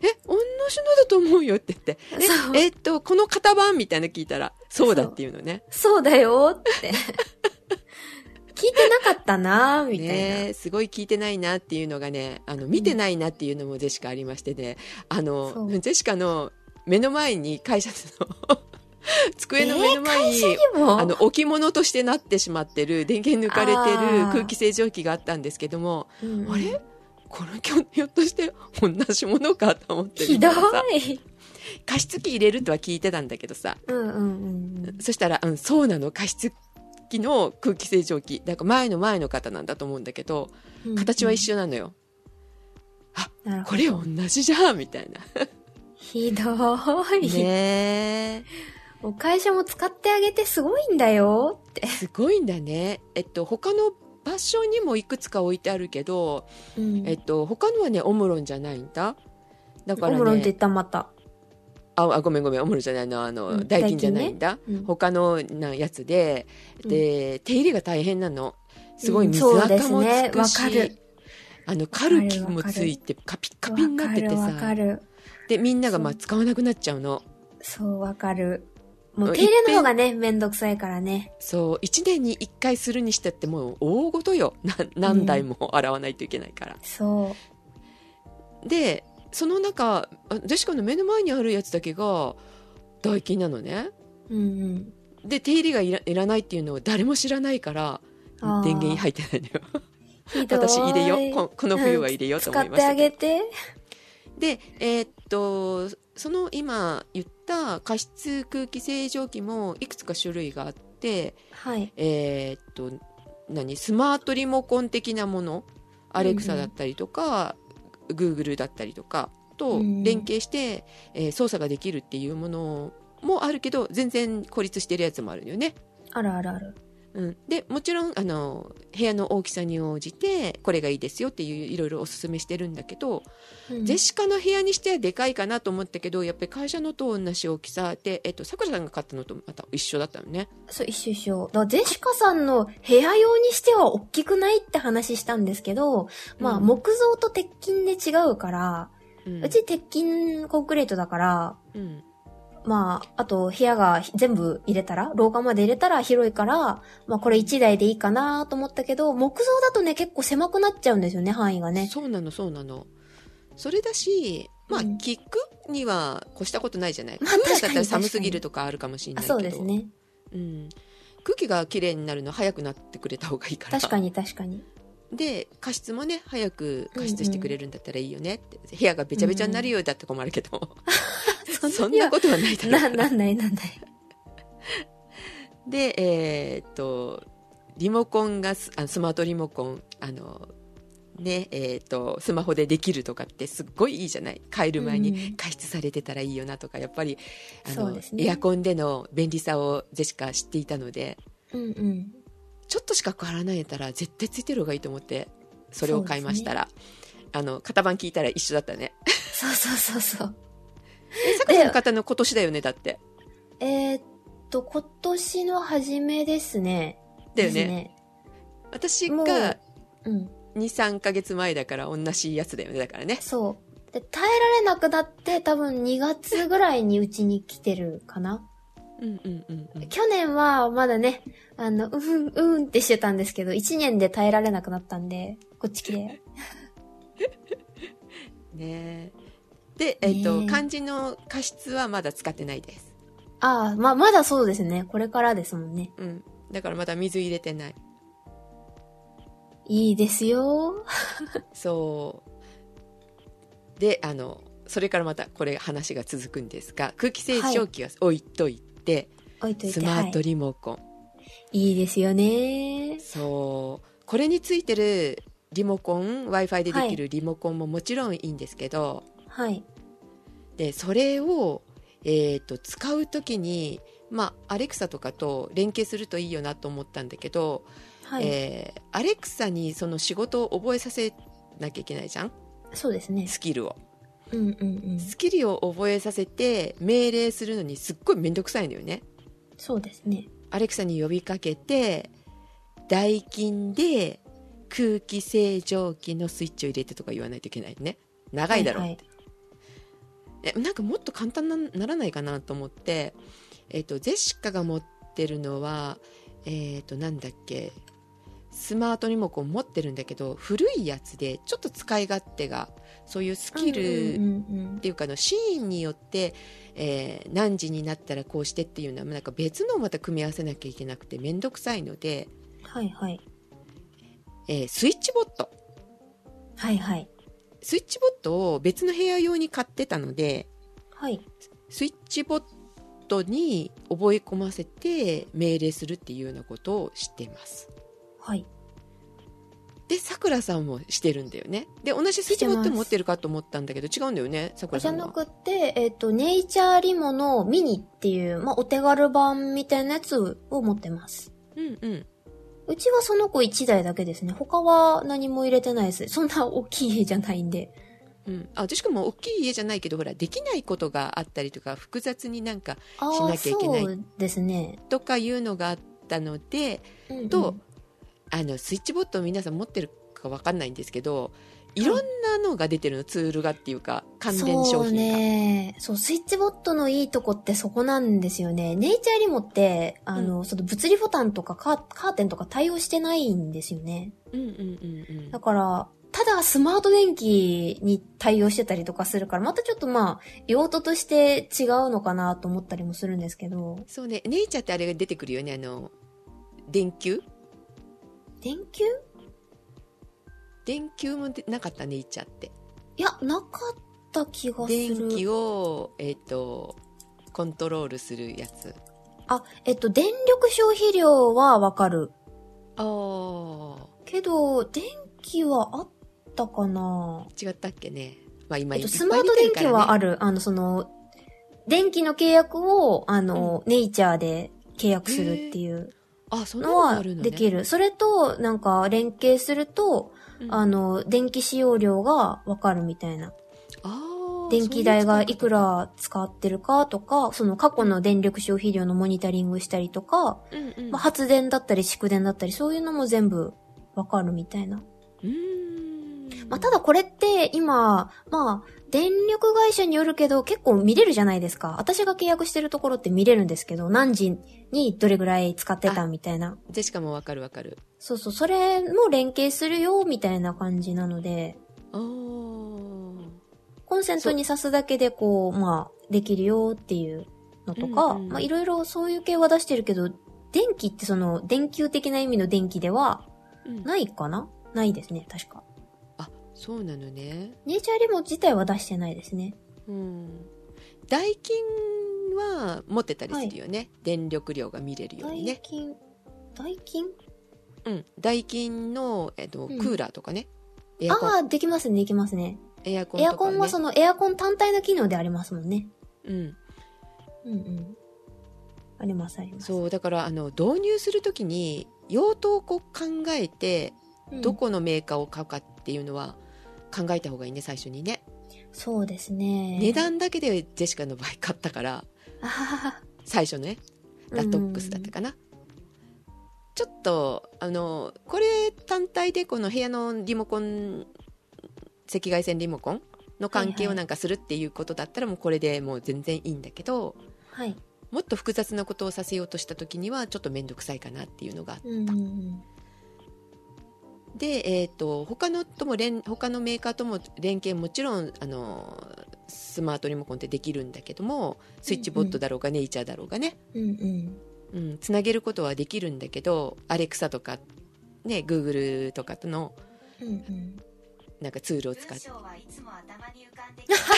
S1: え、同じのだと思うよって言って、え、えっと、この型番みたいなの聞いたら、そうだっていうのね。
S2: そう。だよって。[laughs] 聞いてなかったなみたいな。
S1: ねすごい聞いてないなっていうのがね、あの、見てないなっていうのもジェシカありましてね、あ
S2: そ
S1: の、
S2: う。
S1: ジェシカの目の前に会社の [laughs] 机の目の前に、
S2: でも、
S1: あの、置物としてなってしまってる、電源抜かれて
S2: あ
S1: る
S2: ー。
S1: 空気清浄機があったんですけども、
S2: うんうん。
S1: あれ？この今日ひょっとして同じものかと思って
S2: ひどい。
S1: さ加湿器入れるとは聞いてたんだけどさ、
S2: うんうんうん
S1: そしたら、うん、そうなの、加湿器の空気清浄機。だから前の前の方なんだと思うんだけど、
S2: うん。
S1: 形は一
S2: 緒。
S1: 緒なのよ。
S2: なるほど
S1: これ同じじゃんみたいな。
S2: ひどい。
S1: ね
S2: お会社も使ってあげてすごいんだよって
S1: え。。すごいんだね。えっと、他の場所にもいくつか置いてあるけど、
S2: うん
S1: えっと、他のはね、オムロンじゃないんだ。だから
S2: オムロンって言
S1: ね、
S2: ったまた。
S1: あ、あごめんごめん、オムロンじゃないの、あの、
S2: うん
S1: 代金じゃないんだ。
S2: うん
S1: 他のなやつで、で、手入れが大変なの。すごい
S2: うん
S1: 水垢も
S2: ね
S1: つくし、
S2: わかる
S1: あの、カルキもついて、カピッカピになっててさ、
S2: る。
S1: で、みんながまあ使わなくなっちゃうの。
S2: そう、わかる。も
S1: うん
S2: う手入れの方がね、めんどくさいからね。
S1: そう、一年に一回するにしたってもう大ごとよ。な何台も洗わないといけないから。
S2: そ
S1: で、その中、あジェシカの目の前にあるやつだけが、代金なのね。
S2: う。うんうん。
S1: で、手入れがいらいらないっていうのを誰も知らないから、電源入ってないのよ。[laughs] 私入れようこ。この冬は入れようと思いました
S2: 使って。あげて。
S1: で、えーっと、その今言った加湿空気清浄機もいくつか種類があって、
S2: はい。
S1: えーっと、何？スマートリモコン的なもの、アレクサだったりとか、グーグルだったりとかと
S2: うん
S1: 連携して、えー操作ができるっていうものもあるけど、全然孤立してるやつもあるのよね。
S2: あるあるある。
S1: うん、でもちろんあの部屋の大きさに応じてこれがいいですよっていういろいろおすすめしてるんだけど、
S2: うん。
S1: ジェシカの部屋にしてはでかいかなと思ったけどやっぱり会社のと同じ大きさで、えっと、さくらさんが買ったのとまた一緒だったのね。
S2: そう、一緒一緒。だからジェシカさんの部屋用にしては大きくないって話したんですけど、まあ、
S1: うん。
S2: 木造と鉄筋で違うから、
S1: うん。
S2: うち鉄筋コンクリートだから、
S1: うん
S2: まあ、あと部屋が全部入れたら、廊下まで入れたら広いから、まあこれ1台でいいかなと思ったけど、木造だとね結構狭くなっちゃうんですよね、範囲がね。
S1: そうなのそうなの。それだしまあ、
S2: うん。
S1: 聞くには越したことないじゃない、
S2: まあ
S1: クーラーだったら
S2: 確かに。
S1: 寒すぎるとかあるかもしれな
S2: あ、
S1: いけど。
S2: そうですね。
S1: うん、空気がきれいになるの早くなってくれた方がいいから。
S2: 確かに確かに。
S1: で加湿もね早く加湿してくれるんだったらいいよねって、部屋がべちゃべちゃになるようだって困るけど、[laughs] そんなことはないだろう
S2: な、なんないなんない。
S1: でえーっとリモコンがスあスマートリモコンあのねえーっとスマホでできるとかってすっごいいいじゃない。帰る前
S2: うん。
S1: に加湿されてたらいいよなとかやっぱりあの、
S2: ね。
S1: エアコンでの便利さをジェシカ知っていたので
S2: うんうん。
S1: ちょっとしか変わらないんやったら絶対ついてる方がいいと思ってそれを買いましたら、あの型番聞いたら一緒だったね。
S2: そうそうそうそう。
S1: えさくらの方の今年だよねだって
S2: えーっと、今年の初めですね。
S1: だよね
S2: ですもう
S1: 私が
S2: うん。
S1: 23ヶ月前だから同じやつだよねだからね
S2: そう。で、耐えられなくなって多分2月ぐらいにうちに来てるかな。
S1: うんうんうんうん
S2: 去年はまだね、あの、うん、うんってしてたんですけど、1年で耐えられなくなったんで、こっち来て。[laughs]
S1: ねで、えっ、と、漢字の加湿はまだ使ってないです。
S2: ああ、ま、まだそうですね。これからですもんね。
S1: うん。だからまだ水入れてない。
S2: いいですよ。
S1: そう。で、あの、それからまたこれ話が続くんですが、空気清浄機は置いといて、
S2: 置い。
S1: スマート
S2: は
S1: リモコン。
S2: い。いいですよね。
S1: そう。これについてるリモコン、Wi-Fi でできるリモコンももちろんいいんですけど、
S2: はい。
S1: で、それを、えっ、と、使うときに、まあ、アレクサとかと連携するといいよなと思ったんだけど、
S2: はい。
S1: えーアレクサにその仕事を覚えさせなきゃいけないじゃん？
S2: そうですね。
S1: スキルを
S2: うんうんうん。
S1: スキルを覚えさせて命令するのにすっごい面倒くさいのよね
S2: そうですね。
S1: アレクサに呼びかけて代金で空気清浄機のスイッチを入れてとか言わないといけないね長いだろう、
S2: はいはい
S1: えなんかもっと簡単なならないかなと思って、えっとジェシカが持ってるのはえっ、となんだっけスマートリモコン持ってるんだけど古いやつでちょっと使い勝手がそういうスキル、っていうかあのシーンによって、えー何時になったらこうしてっていうのはなんか別のをまた組み合わせなきゃいけなくて面倒くさいので、
S2: うん。はいはい。
S1: えースイッチボット
S2: はいはい。
S1: スイッチボットを別の部屋用に買ってたので
S2: はい。
S1: スイッチボットに覚え込ませて命令するっていうようなことをしています
S2: はい。
S1: でさくらさんもしてるんだよねで同じスイッチボット持ってるかと思ったんだけど違うんだよねさくら
S2: じゃなくて、えっ、と、ネイチャーリモのミニっていう、まあ、お手軽版みたいなやつを持ってます。
S1: うんうん
S2: うちはその子1台だけですね。他は何も入れてないです。そんな大きい家じゃないんで。
S1: うん、あしかも大きい家じゃないけどほらできないことがあったりとか複雑になんか
S2: あ
S1: しな
S2: あ、
S1: きゃいけない
S2: ですね。
S1: とかいうのがあったので
S2: うんうん
S1: とあのスイッチボットを皆さん持ってるかわかんないんですけどいろんなのが出てるのツールがっていうか関連商
S2: そう
S1: 品が、
S2: ね。そう、スイッチボットのいいとこってそこなんですよね。ネイチャーリモって、あの、その物理ボタンとかカーカーテンとか対応してないんですよね。
S1: うんうんうんうん。
S2: だから、ただスマート電気に対応してたりとかするから、またちょっとまあ、用途として違うのかなと思ったりもするんですけど、
S1: そうね。ネイチャーってあれが出てくるよね。あの電球？
S2: 電球？
S1: 電球もでなかったネイチャーって。
S2: いや、なかった気がす
S1: 電
S2: る。
S1: 気をえっ、とコントロールするやつ。
S2: あ、えっと、電力消費量はわかる。
S1: ああ
S2: けど、電気はあったかな。
S1: 違ったっけね。まあ今、
S2: えっと、スマート電気はあ
S1: る。
S2: る。あの、その、電気の契約を、あの、ネイチャーで契約するっていう
S1: あそんな
S2: のはできる。それと、なんか、連携すると、
S1: うん
S2: あの、電気使用量がわかるみたいな。電気代がいくら使ってるかとか、その過去の電力消費量のモニタリングしたりとか、
S1: うんうん
S2: まあ、発電だったり蓄電だったり、そういうのも全部わかるみたいな。
S1: うーん
S2: まあ、ただこれって今、まあ、電力会社によるけど結構見れるじゃないですか。私が契約してるところって見れるんですけど、何時にどれぐらい使ってたみたいな。
S1: ジェシカもわかるわかる。
S2: そうそう、それも連携するよ、みたいな感じなので、コンセントに挿すだけでこう、まあ、できるよっていうのとか、
S1: うんうん。
S2: まあ、いろいろそういう系は出してるけど、電気ってその、電球的な意味の電気では
S1: うん。
S2: ないかな？ないですね、確か。
S1: あそうなのね。
S2: ネイチャーリモ自体は出してないですね。
S1: うん。ダイキンは持ってたりするよね、電力量が見れるようにね、
S2: ダイキン、ダイキン？
S1: うん、ダイキンの、えっと、
S2: うん。
S1: クーラーとかね、
S2: ああ、できますね、できますね。
S1: エアコンね、
S2: エアコンはそのエアコン単体の機能でありますもんね。
S1: うん、
S2: うんうん。あります、あります。
S1: そうだからあの導入するときに用途をこう考えて
S2: うん。
S1: どこのメーカーを買うかっていうのは考えた方がいいね最初にね、
S2: そうですね。
S1: 値段だけでジェシカの場合買ったから最初ねラトックスだったかな、ちょっとあのこれ単体でこの部屋のリモコン赤外線リモコンの関係をなんかするっていうことだったらもうこれでもう全然いいんだけど
S2: はい。
S1: もっと複雑なことをさせようとした時にはちょっと面倒くさいかなっていうのがあって
S2: うんうんうん。
S1: で、えー、と他のとも連他のメーカーとも連携もちろんあのスマートリモコンってできるんだけどもスイッチボットだろうが、ネイチャーだろうがね。
S2: うんうん。
S1: うん、つなげることはできるんだけどアレクサとかねグーグルとかとの
S2: うんうん。
S1: なんかツールを使って。
S3: 文章はいつも頭に浮かんできて創造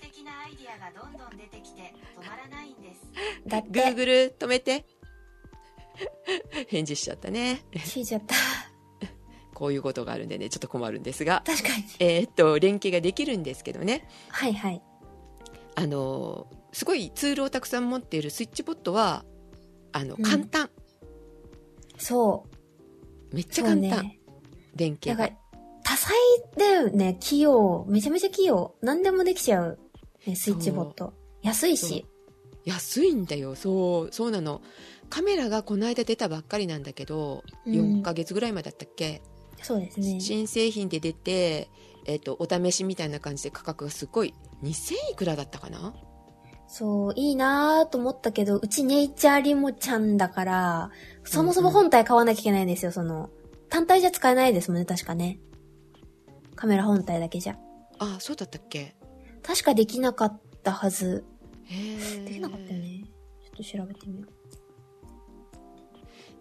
S3: 的なアイディアがどんどん出てきて止まらないんです。
S2: だって、
S1: グーグル止めて。[laughs] 返事しちゃったね。
S2: 聞いちゃった。
S1: こういうことがあるんでねちょっと困るんですが
S2: 確かに。
S1: えーっと連携ができるんですけどね
S2: はいはい。
S1: あのすごいツールをたくさん持っているスイッチボットはあの
S2: うん
S1: 簡単、
S2: そう。
S1: めっちゃ簡単、
S2: ね。
S1: 連携が
S2: 多彩だよね、器用。めちゃめちゃ器用。何でもできちゃう。ね、スイッチボット。安いし。
S1: 安いんだよそうそうなのカメラがこの間出たばっかりなんだけど、
S2: うん
S1: 4ヶ月ぐらい前だったっけ、
S2: そうですね。
S1: 新製品で出てえっ、と、お試しみたいな感じで価格がすごい、2000いくらだったかな？
S2: そう、いいなーと思ったけど、うちネイチャーリモちゃんだから、そもそも本体買わなきゃいけないんですよ、その。単体じゃ使えないですもんね、確かね。カメラ本体だけじゃ。
S1: ああ、そうだったっけ？
S2: 確かできなかったはず。
S1: へえ。
S2: できなかったよね。ちょっと調べてみよう。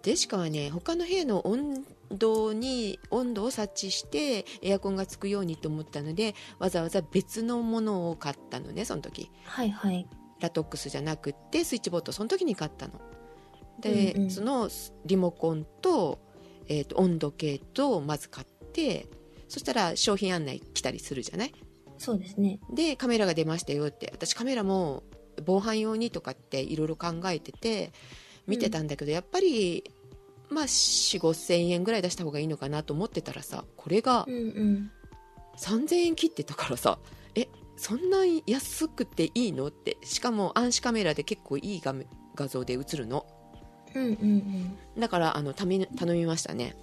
S1: デシカはね他の部屋の温度に温度を察知してエアコンがつくようにと思ったのでわざわざ別のものを買ったのねその時。
S2: はいはい。
S1: ラトックスじゃなくってスイッチボットその時に買ったの。で、
S2: うんうん。
S1: そのリモコンと,、えーと温度計とまず買ってそしたら商品案内来たりするじゃない？
S2: そうですね。
S1: でカメラが出ましたよって。私カメラも防犯用にとかっていろいろ考えてて見てたんだけど、やっぱりまあ4 5 0 0 0円ぐらい出した方がいいのかなと思ってたらさこれが
S2: うんうん。
S1: 3000円切ってたからさえそんな安くていいの？ってしかも暗視カメラで結構いい画面画像で映るの
S2: うんうんうん。
S1: だからあの頼み頼みましたね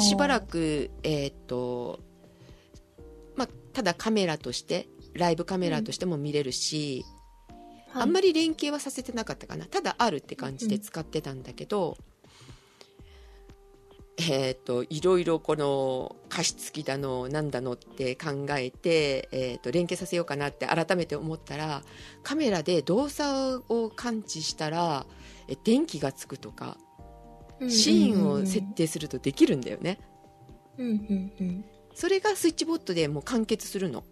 S1: しばらくえーっとまあただカメラとしてライブカメラとしても見れるし、あんま
S2: り。
S1: り連携はさせてなかったかなただあるって感じで使ってたんだけど、えーっといろいろこの加湿器だのなんだのって考えて、えーっと連携させようかなって改めて思ったらカメラで動作を感知したらえ電気がつくとかシーンを設定するとできるんだよね。
S2: うんうんうん。
S1: それがスイッチボットでもう完結するの。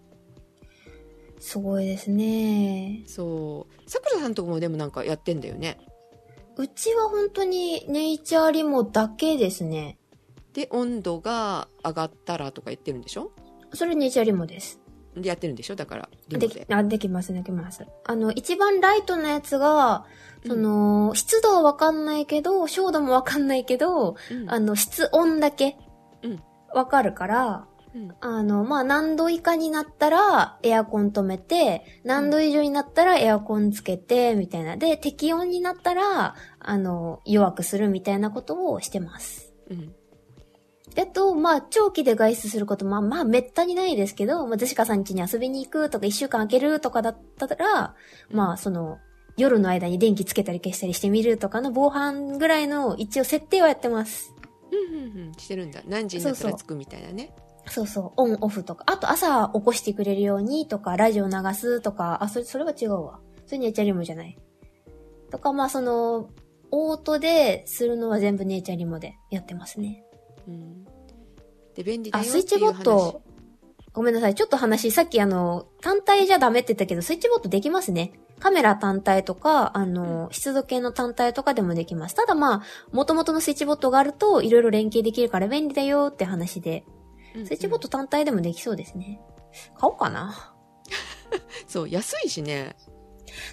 S2: すごいですね。
S1: そう。さくらさんとこもでもなんかやってんだよね
S2: うちは本当にネイチャーリモだけですね。
S1: で温度が上がったらとか言ってるんでしょ？
S2: それネイチャーリモです。
S1: でやってるんでしょ？だからリモで
S2: でき、あ、できます、できます。あの、一番ライトなやつが、その、湿度はわかんないけど、照度もわかんないけど、
S1: うん
S2: あの、室温だけ
S1: うん、
S2: わかるから、
S1: うん
S2: あの、まあ、何度以下になったらエアコン止めて、何度以上になったらエアコンつけて、みたいな。で、適温になったら、あの、弱くするみたいなことをしてます。
S1: うん
S2: えっと、まあ、長期で外出すること、まあ、まあ、めったにないですけど、まあ、ゼシカさん家に遊びに行くとか、一週間空けるとかだったら、まあ、その、夜の間に電気つけたり消したりしてみるとかの防犯ぐらいの一応設定はやってます。
S1: うんうんうんしてるんだ何時になったらつくみたいなね
S2: そうそう、オンオフとか。あと朝起こしてくれるようにとか、ラジオ流すとか、あ、それ、それは違うわ。それネイチャーリモじゃない。とか、まあその、オートでするのは全部ネイチャーリモでやってますね。
S1: うんで便利だ
S2: あ、
S1: よ
S2: スイッチボット、ごめんなさい。ちょっと話、さっきあの、単体じゃダメって言ったけど、スイッチボットできますね。カメラ単体とか、あの、湿度計の単体とかでもできます。ただまあ、元々のスイッチボットがあると、いろいろ連携できるから便利だよって話で、
S1: 話
S2: スイッチボット単体でもできそうですね。買おうかな。[laughs]
S1: そう安いしね。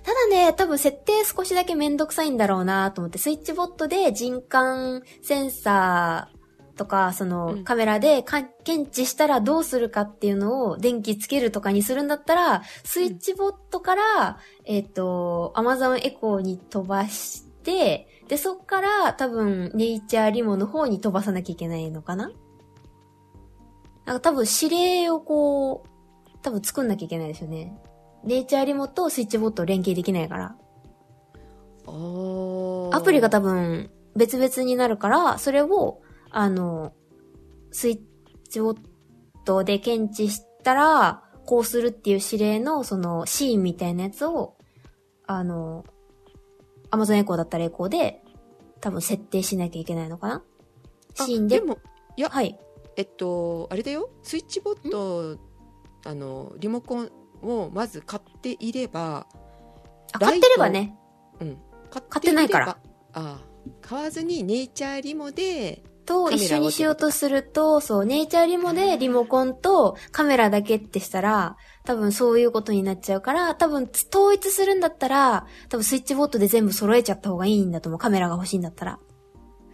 S2: ただね、多分設定少しだけめんどくさいんだろうなと思って、スイッチボットで人感センサーとか、その、
S1: うん。
S2: カメラでか検知したらどうするかっていうのを電気つけるとかにするんだったら、スイッチボットから、えっ、と、Amazon エコーに飛ばして、で、そっから多分ネイチャーリモの方に飛ばさなきゃいけないのかななんか多分指令をこう、多分作んなきゃいけないですよね。ネイチャーリモとスイッチボット連携できないから。アプリが多分別々になるから、それを、あの、スイッチボットで検知したら、こうするっていう指令の、その、シーンみたいなやつを、あの、Amazon エコーだったらエコーで、多分設定しなきゃいけないのかな
S1: あ
S2: シーンで。
S1: でも
S2: はい。
S1: えっとあれだよスイッチボットあのリモコンをまず買っていれば
S2: 買ってればね。
S1: うん買
S2: 買ってないから
S1: ああ買わずにネイチャーリモで
S2: と一緒にしようとすると、そう、ネイチャーリモでリモコンとカメラだけってしたら、多分そういうことになっちゃうから、多分統一するんだったら、多分スイッチボットで全部揃えちゃった方がいいんだと思う。カメラが欲しいんだったら。
S1: あ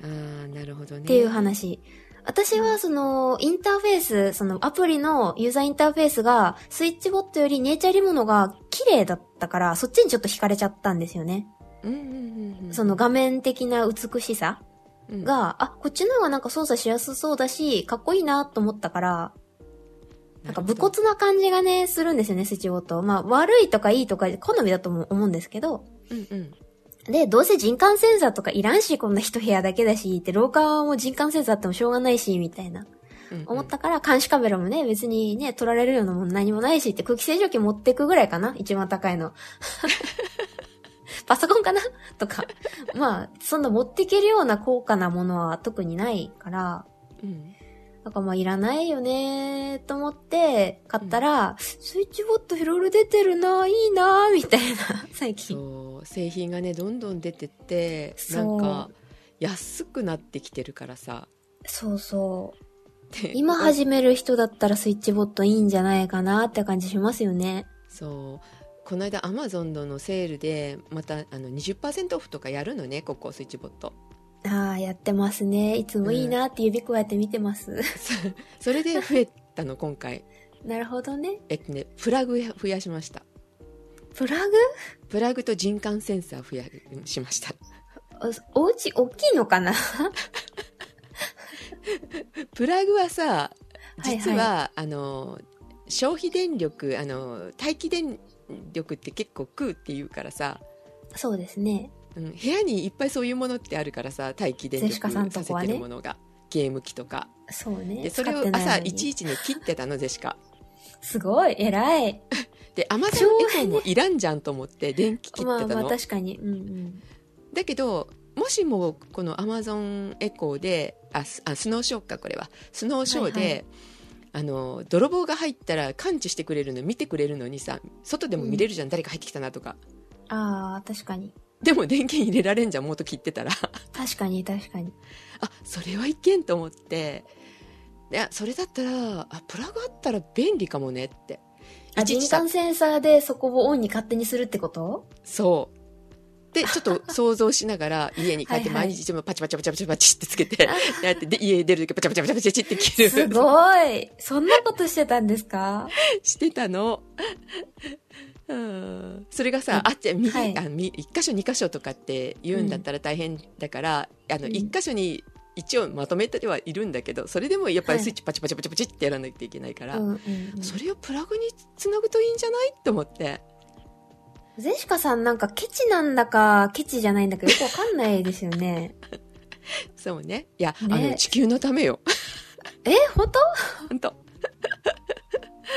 S1: あなるほどね
S2: っていう話。私はその、インターフェース、そのアプリのユーザーインターフェースが、スイッチボットよりネイチャーリモのが綺麗だったから、そっちにちょっと惹かれちゃったんですよね。
S1: うんうんうんうん
S2: その画面的な美しさ
S1: うん
S2: が、あ、こっちの方がなんか操作しやすそうだし、かっこいいなと思ったから、なんか武骨な感じがね、するんですよね、スイッチボット。まあ、悪いとかいいとか、好みだとも思うんですけど。
S1: うんうん。
S2: で、どうせ人感センサーとかいらんし、こんな一部屋だけだし、って、廊下も人感センサーあってもしょうがないし、みたいな。
S1: うんうん
S2: 思ったから、監視カメラもね、別にね、撮られるようなもん何もないしって、空気清浄機持ってくぐらいかな一番高いの。[laughs] パソコンかな？とか。まあ、そんな持っていけるような高価なものは特にないから、
S1: うん。
S2: なんかまあいらないよねーと思って買ったら、スイッチボットいろいろ出てるなーいいなーみたいな、[laughs] 最近。
S1: そう製品がねどんどん出てってなんか安くなってきてるからさ
S2: そうそう。
S1: で
S2: 今始める人だったらスイッチボットいいんじゃないかなって感じしますよね。
S1: そうこの間アマゾンのセールでまたあの20%オフとかやるのねここスイッチボット
S2: ああ、やってますね。いつもいいなって指くわえて見てます。[laughs]
S1: それで増えたの今回 [laughs]
S2: なるほどね。
S1: えっとねプラグ増やしました
S2: プラグ？
S1: プラグと人感センサー増やしました
S2: おお家大きいのかな？[laughs]
S1: プラグはさ
S2: はい
S1: 実は、あの消費電力あの待機電力って結構食うっていうからさ、
S2: そうですね。
S1: うん、部屋にいっぱいそういうものってあるからさ待機電力させてるものが、ゲーム機とか。
S2: そうね。
S1: でそれを朝いちいちね切ってたのゼシカ。
S2: すごい、偉い。[laughs]
S1: でアマゾンエコーもいらんじゃんと思って電気切って
S2: まあまあ
S1: たの、
S2: 確かに。うんうん。
S1: だけどもしもこのアマゾンエコーであスあスノーショーかこれは。スノーショーで、
S2: はいはい。
S1: あの泥棒が入ったら感知してくれるの見てくれるのにさ外でも見れるじゃん、誰か入ってきたなとか。
S2: ああ、確かに。
S1: でも電源入れられんじゃん元切ってたら。
S2: 確かに確かに。
S1: あそれはいけんと思って。いやそれだったらあプラグあったら便利かもねって。
S2: あ、人感センサーでそこをオンに勝手にするってこと？
S1: そう。で [laughs] ちょっと想像しながら家に帰って毎日パチパチパチパチパチってつけて [laughs] やってで家出る時パチパチパチパチって切る。
S2: すごい。そんなことしてたんですか？[laughs]
S1: してたの。うん、それがさ、あっちゃ、右、
S2: はい
S1: あみ一箇所二箇所とかって言うんだったら大変だから、あの、
S2: うん
S1: 一箇所に一応まとめてはいるんだけど、それでもやっぱり
S2: はい
S1: スイッチパチパチパチパチってやらないといけないから、
S2: うんうんうん。
S1: それをプラグにつなぐといいんじゃない？って思って。
S2: ゼシカさんなんかケチなんだか、ケチじゃないんだかよくわかんないですよね。[laughs]
S1: そうね。いや、
S2: ね
S1: あの、地球のためよ。
S2: え、本当？[laughs]
S1: ほん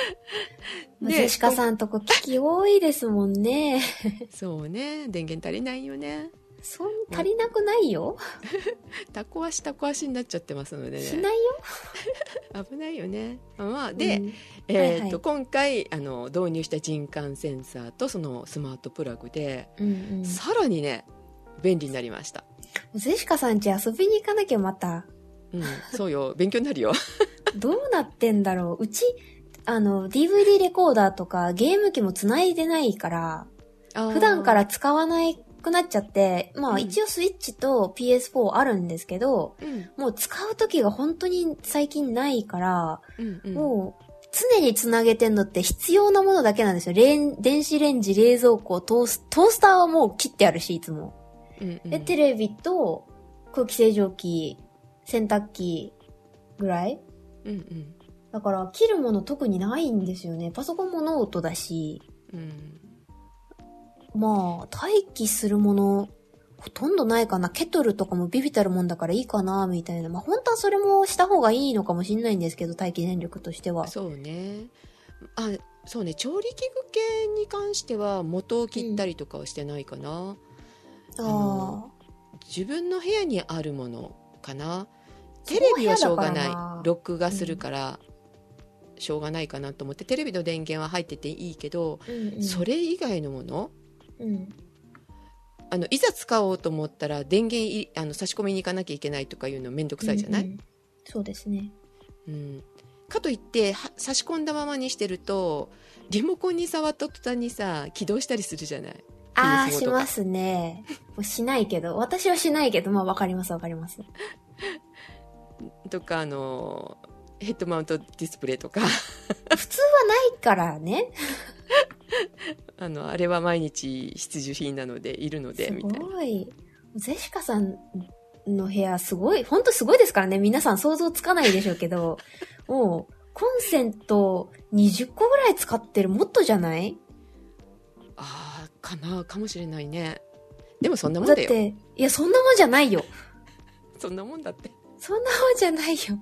S1: [laughs] と。
S2: ゼシカさんとこ機器多いですもんね。[laughs]
S1: そうね。電源足りないよね。
S2: そん足りなくないよ？[laughs]
S1: タコ足タコ足になっちゃってますのでね。
S2: しないよ？
S1: 危ないよね。まあ、で、
S2: うん
S1: えーと
S2: はいはい
S1: 今回あの導入した人感センサーとそのスマートプラグで、
S2: うん
S1: さらにね便利になりました、
S2: うん。ゼシカさんち遊びに行かなきゃまた。
S1: うん、そうよ勉強になるよ
S2: どうなってんだろう？うち、あの、DVD レコーダーとかゲーム機も繋いでないから、普段から使わないくなっちゃって、ま
S1: うん。
S2: あ一応スイッチと PS4 あるんですけど、
S1: うん。
S2: もう使う時が本当に最近ないから、
S1: うんうん。
S2: もう常に繋げてんのって必要なものだけなんですよ。レン電子レンジ、冷蔵庫、トーストースターはもう切ってあるし、いつも。
S1: うんうん。
S2: で、テレビと空気清浄機、洗濯機ぐらい
S1: うんうん
S2: だから切るもの特にないんですよね。パソコンもノートだし、
S1: うん。
S2: まあ、待機するもの、ほとんどないかな。ケトルとかもビビたるもんだからいいかな、みたいな。まあ、本当はそれもした方がいいのかもしんないんですけど、待機電力としては。
S1: そうね。あそうね。調理器具系に関しては元を切ったりとかはしてないかな、
S2: あ
S1: の
S2: あ。
S1: 自分の部屋にあるものかな。テレビはしょうがない。録画するから、しょうがないかなと思ってテレビの電源は入ってていいけど、
S2: うんうん、
S1: それ以外のもの
S2: うん。
S1: あのいざ使おうと思ったら電源いあの差し込みに行かなきゃいけないとかいうのめんどくさいじゃない、
S2: うんうんそうですね。
S1: うんかといっては差し込んだままにしてるとリモコンに触った途端にさ起動したりするじゃない？
S2: ああ、
S1: PS4 とか
S2: しますね。もうしないけど、私はしないけど、まあわかりますわかります。[laughs]
S1: とかあのヘッドマウントディスプレイとか
S2: 普通はないからね。[laughs]
S1: あのあれは毎日必需品なのでいるのですみたいな
S2: ごい。ゼシカさんの部屋すごい、ほんとすごいですからね。皆さん想像つかないでしょうけど、[laughs] もう、コンセント20個ぐらい使ってる。もっとじゃない？
S1: ああかなかもしれないねでもそんなもんだよ
S2: だって、いや、そんなもんじゃないよ。[laughs]
S1: そんなもんだって
S2: そんなもんじゃないよ。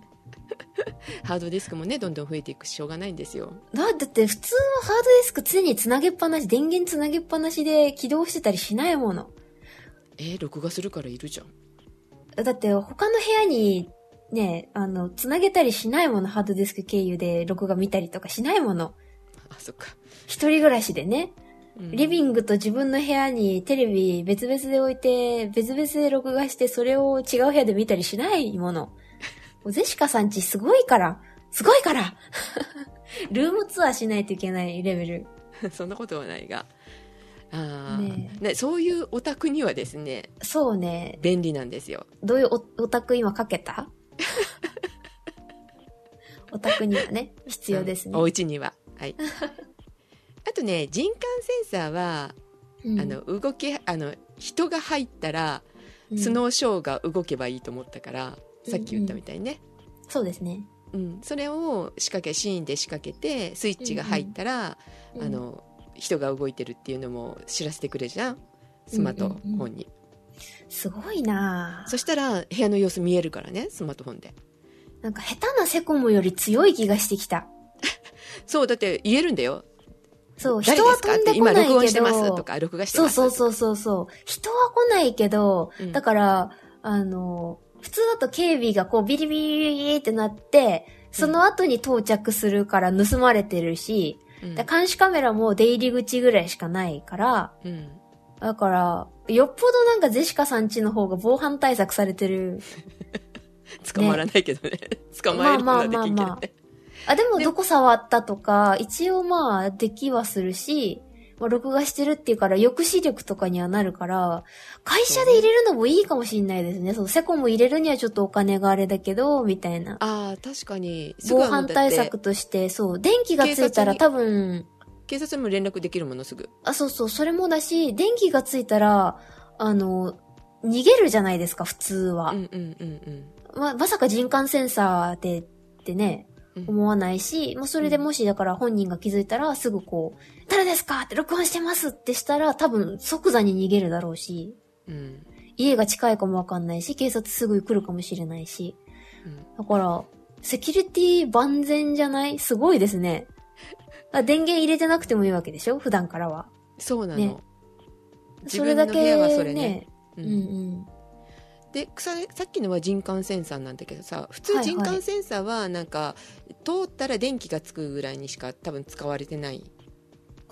S1: ハードディスクもねどんどん増えていくししょうがないんですよ
S2: だだって普通のハードディスク常につなげっぱなし、電源つなげっぱなしで起動してたりしないもの。
S1: えー録画するからいるじゃん
S2: だって他の部屋にね、あの、つなげたりしないもの、ハードディスク経由で録画見たりとかしないもの。
S1: あそっか、
S2: 一人暮らしでね。
S1: うん
S2: リビングと自分の部屋にテレビ別々で置いて、別々で録画して、それを違う部屋で見たりしないもの。ゼシカさんちすごいから。すごいから。[laughs] ルームツアーしないといけないレベル。[laughs]
S1: そんなことはないが。あー。
S2: ね
S1: ねそういうオタクにはですね。
S2: そうね。
S1: 便利なんですよ。
S2: どういうおオタク今かけた？[laughs] オタクにはね、必要ですね。
S1: お。家には。はい。あとね人感センサーは、
S2: うん。
S1: あの動きあの人が入ったら、
S2: うん。
S1: スノーショーが動けばいいと思ったから、さっき言ったみたいにね、
S2: そうですね。
S1: うん。それを仕掛けシーンで仕掛けてスイッチが入ったら、
S2: うん
S1: あの人が動いてるっていうのも知らせてくれるじゃん？スマートフォンに、
S2: すごいなぁ。
S1: そしたら部屋の様子見えるからねスマートフォンで。
S2: なんか下手なセコムより強い気がしてきた。[laughs]
S1: そうだって言えるんだよ。
S2: そう、
S1: 誰
S2: 人は飛んでこないけど。
S1: 今録音してますとか録画して
S2: そう
S1: ます
S2: そうそうそうそう。人は来ないけど、
S1: うん。
S2: だから、あの、普通だと警備がこうビリビリビリってなって、その後に到着するから盗まれてるし、
S1: うん。
S2: で監視カメラも出入り口ぐらいしかないから、
S1: うん。
S2: だから、よっぽどなんかゼシカさんちの方が防犯対策されてる。[laughs]
S1: 捕まらないけどね。捕まえることはできんけどね、
S2: まあまあまあまあ、でもどこ触ったとか、一応まあ、できはするし、まあ、録画してるっていうから、抑止力とかにはなるから、会社で入れるのもいいかもしんないですね。そう、セコム入れるにはちょっとお金があれだけど、みたいな。
S1: ああ確かに。す
S2: 防犯対策として、そう、電気がついたら多分、
S1: 警察にも連絡できるものすぐ。
S2: あ、そうそう、それもだし、電気がついたら、あの、逃げるじゃないですか、普通は。
S1: うんうんうんうん。
S2: ままさか人感センサーでってね、
S1: うん。
S2: 思わないし、まあ、それでもしだから本人が気づいたらすぐこう、誰ですかって録音してますってしたら多分即座に逃げるだろうし、
S1: うん
S2: 家が近いかもわかんないし、警察すぐ来るかもしれないし。
S1: うん
S2: だから、セキュリティ万全じゃない？すごいですね。あ電源入れてなくてもいいわけでしょ？普段からは。
S1: そうなの、
S2: ねれだけ
S1: 分の部屋はそれねう
S2: うんんうん。
S1: でささっきのは人感センサーなんだけどさ普通
S2: はいはい
S1: 人感センサーはなんか、通ったら電気がつくぐらいにしか多分使われてない、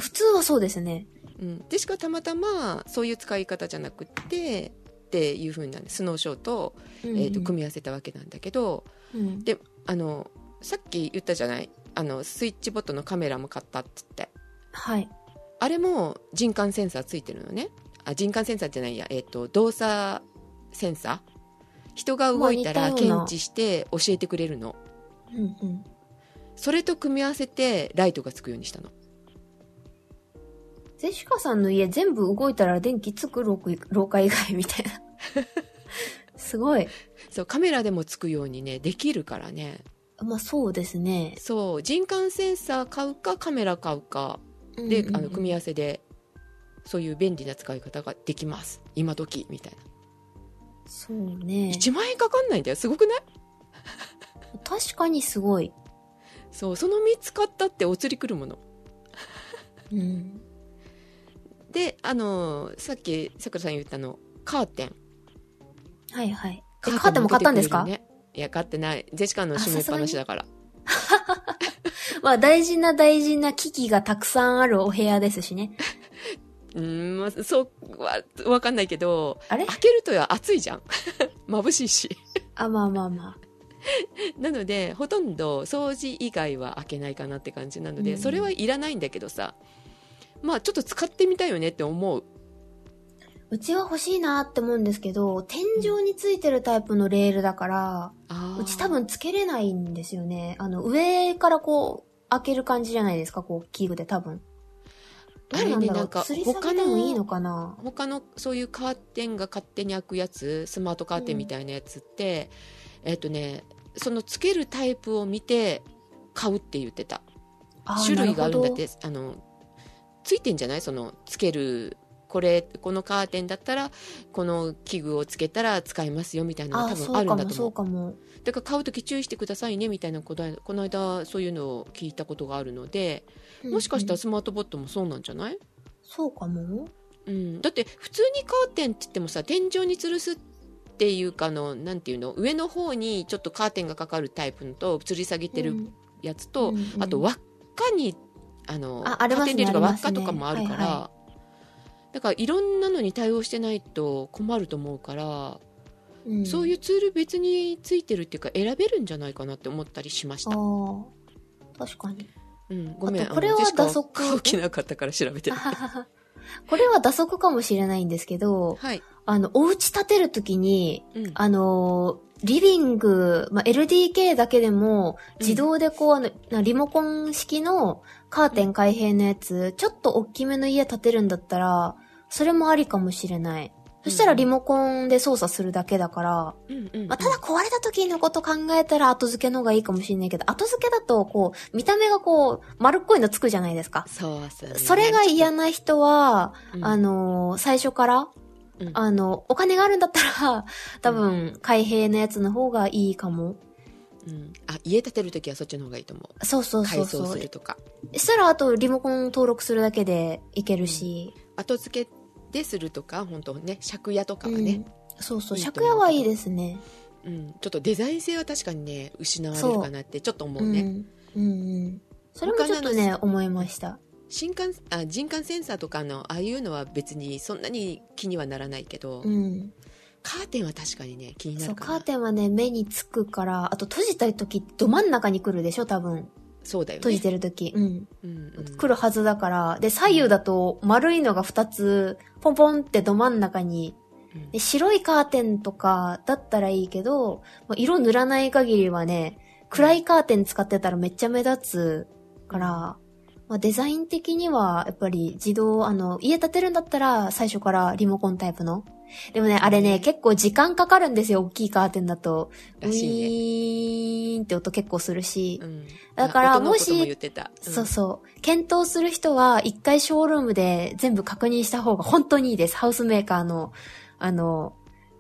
S2: 普通はそうですね。
S1: うん、でしかたまたまそういう使い方じゃなくってっていう風なんでスノーショーと,、えーと組み合わせたわけなんだけど
S2: うん。
S1: であのさっき言ったじゃない？あのスイッチボットのカメラも買ったっつって。
S2: はい。
S1: あれも人感センサーついてるのね。あ人感センサーじゃないや、えっと動作センサー？人が動いたら検知して教えてくれるの。
S2: うんうん。
S1: それと組み合わせてライトがつくようにしたの
S2: ゼシカさんの家全部動いたら電気つく廊下以外みたいな。[laughs] すごい。
S1: そうカメラでもつくようにねできるからね
S2: まあそうですね。
S1: そう人感センサー買うかカメラ買うかで、
S2: うんうんうん
S1: あの組み合わせでそういう便利な使い方ができます今時みたいな、
S2: そうね。
S1: 1万円かかんないんだよすごくない？[laughs]
S2: 確かにすごい。
S1: そうその3つ買ったってお釣りくるもの
S2: うん。
S1: であのさっきさくらさん言ったのカーテン。
S2: はいはい。え、カーテンも買ったんですか、
S1: いや買ってない。ジェシカの閉めっぱなしだから。[laughs]
S2: まあ大事な大事な機器がたくさんあるお部屋ですしね。
S1: うーんまあそうはわかんないけど
S2: あれ？
S1: 開けると暑いじゃん。[laughs] 眩しいし。
S2: あ、まあまあまあ。
S1: なのでほとんど掃除以外は開けないかなって感じなので、
S2: うん。
S1: それはいらないんだけどさまあちょっと使ってみたいよねって思う。
S2: うちは欲しいなって思うんですけど、天井についてるタイプのレールだから、うち多分つけれないんですよね。あの、上からこう、開ける感じじゃないですか、こう、器具で多分。
S1: あれねなんか
S2: 吊り下げてもいいのかな？
S1: 他のそういうカーテンが勝手に開くやつスマートカーテンみたいなやつって、えっ、とねそのつけるタイプを見て買うって言ってた。種類があるんだっ
S2: な
S1: てあのついてんじゃない？そのつけるこれこのカーテンだったらこの器具をつけたら使えますよみたいなのが多分あるんだと思
S2: そううかも。
S1: だから買う時注意してくださいねみたいなことはこの間そういうのを聞いたことがあるのでもしかしたらスマートボットもそうなんじゃない、
S2: そうかも。
S1: うん、だって普通にカーテンって言ってもさ天井に吊るすっていうかあのなんていうの？上の方にちょっとカーテンがかかるタイプのと吊り下げてる
S2: うん。
S1: やつと、
S2: うんうん。
S1: あと輪っかにあの
S2: あありますね
S1: カーテンレールが輪っかとかもあるから、
S2: は
S1: だからいろんなのに対応してないと困ると思うから、
S2: うん。
S1: そういうツール別についてるっていうか選べるんじゃないかなって思ったりしました。
S2: 確かに。
S1: うん、ごめん
S2: これは打足。
S1: 買う気なかったから調べて [laughs]
S2: これは打足かもしれないんですけど、
S1: はい、
S2: あの、お家建てるときに、
S1: うん、
S2: あのー、リビング、まあ、LDK だけでも、自動でこう、あのなリモコン式のカーテン開閉のやつ、ちょっと大きめの家建てるんだったら、それもありかもしれない。そしたらリモコンで操作するだけだから、
S1: うんうんうん
S2: まあ、ただ壊れた時のこと考えたら後付けの方がいいかもしれないけど、後付けだと、こう、見た目がこう、丸っこいのつくじゃないですか。
S1: そうそうね
S2: それが嫌な人は、
S1: うん
S2: あのー最初から、
S1: うん
S2: あの、お金があるんだったら、多分、開閉のやつの方がいいかも。
S1: うん、あ家建てるときはそっちの方がいいと思う
S2: そうそうそうそう
S1: 改装す。るとか
S2: したら、あと、リモコン登録するだけでいけるし。
S1: 後付けでするとか本当ね借家とかはね、
S2: うんそうそう、借家はいいですね。
S1: うんちょっとデザイン性は確かにね失われるかなってちょっと思うね、
S2: うん。うんうん。それもちょっと
S1: 他
S2: ね、思いました。
S1: 新幹あ人感センサーとかのああいうのは別にそんなに気にはならないけど、
S2: うん。
S1: カーテンは確かにね気にな
S2: そう、
S1: るかな
S2: カーテンはね、目につくから、あと閉じた時、ど真ん中に来るでしょ、多分。
S1: そうだよね
S2: 閉じてる時。うん。
S1: うんうん、
S2: 来るはずだから。で、左右だと丸いのが2つ、ポンポンってど真ん中に。
S1: うん
S2: で白いカーテンとかだったらいいけど、まあ色塗らない限りはね、暗いカーテン使ってたらめっちゃ目立つから、まあ、デザイン的にはやっぱり自動、あの、家建てるんだったら最初からリモコンタイプの。でもね、あれね、結構時間かかるんですよ、大きいカーテンだと。
S1: ね
S2: ィーンって音結構するし。
S1: うん
S2: だからもし
S1: うん
S2: そうそう。検討する人は、一回ショールームで全部確認した方が本当にいいです。ハウスメーカーの、あの、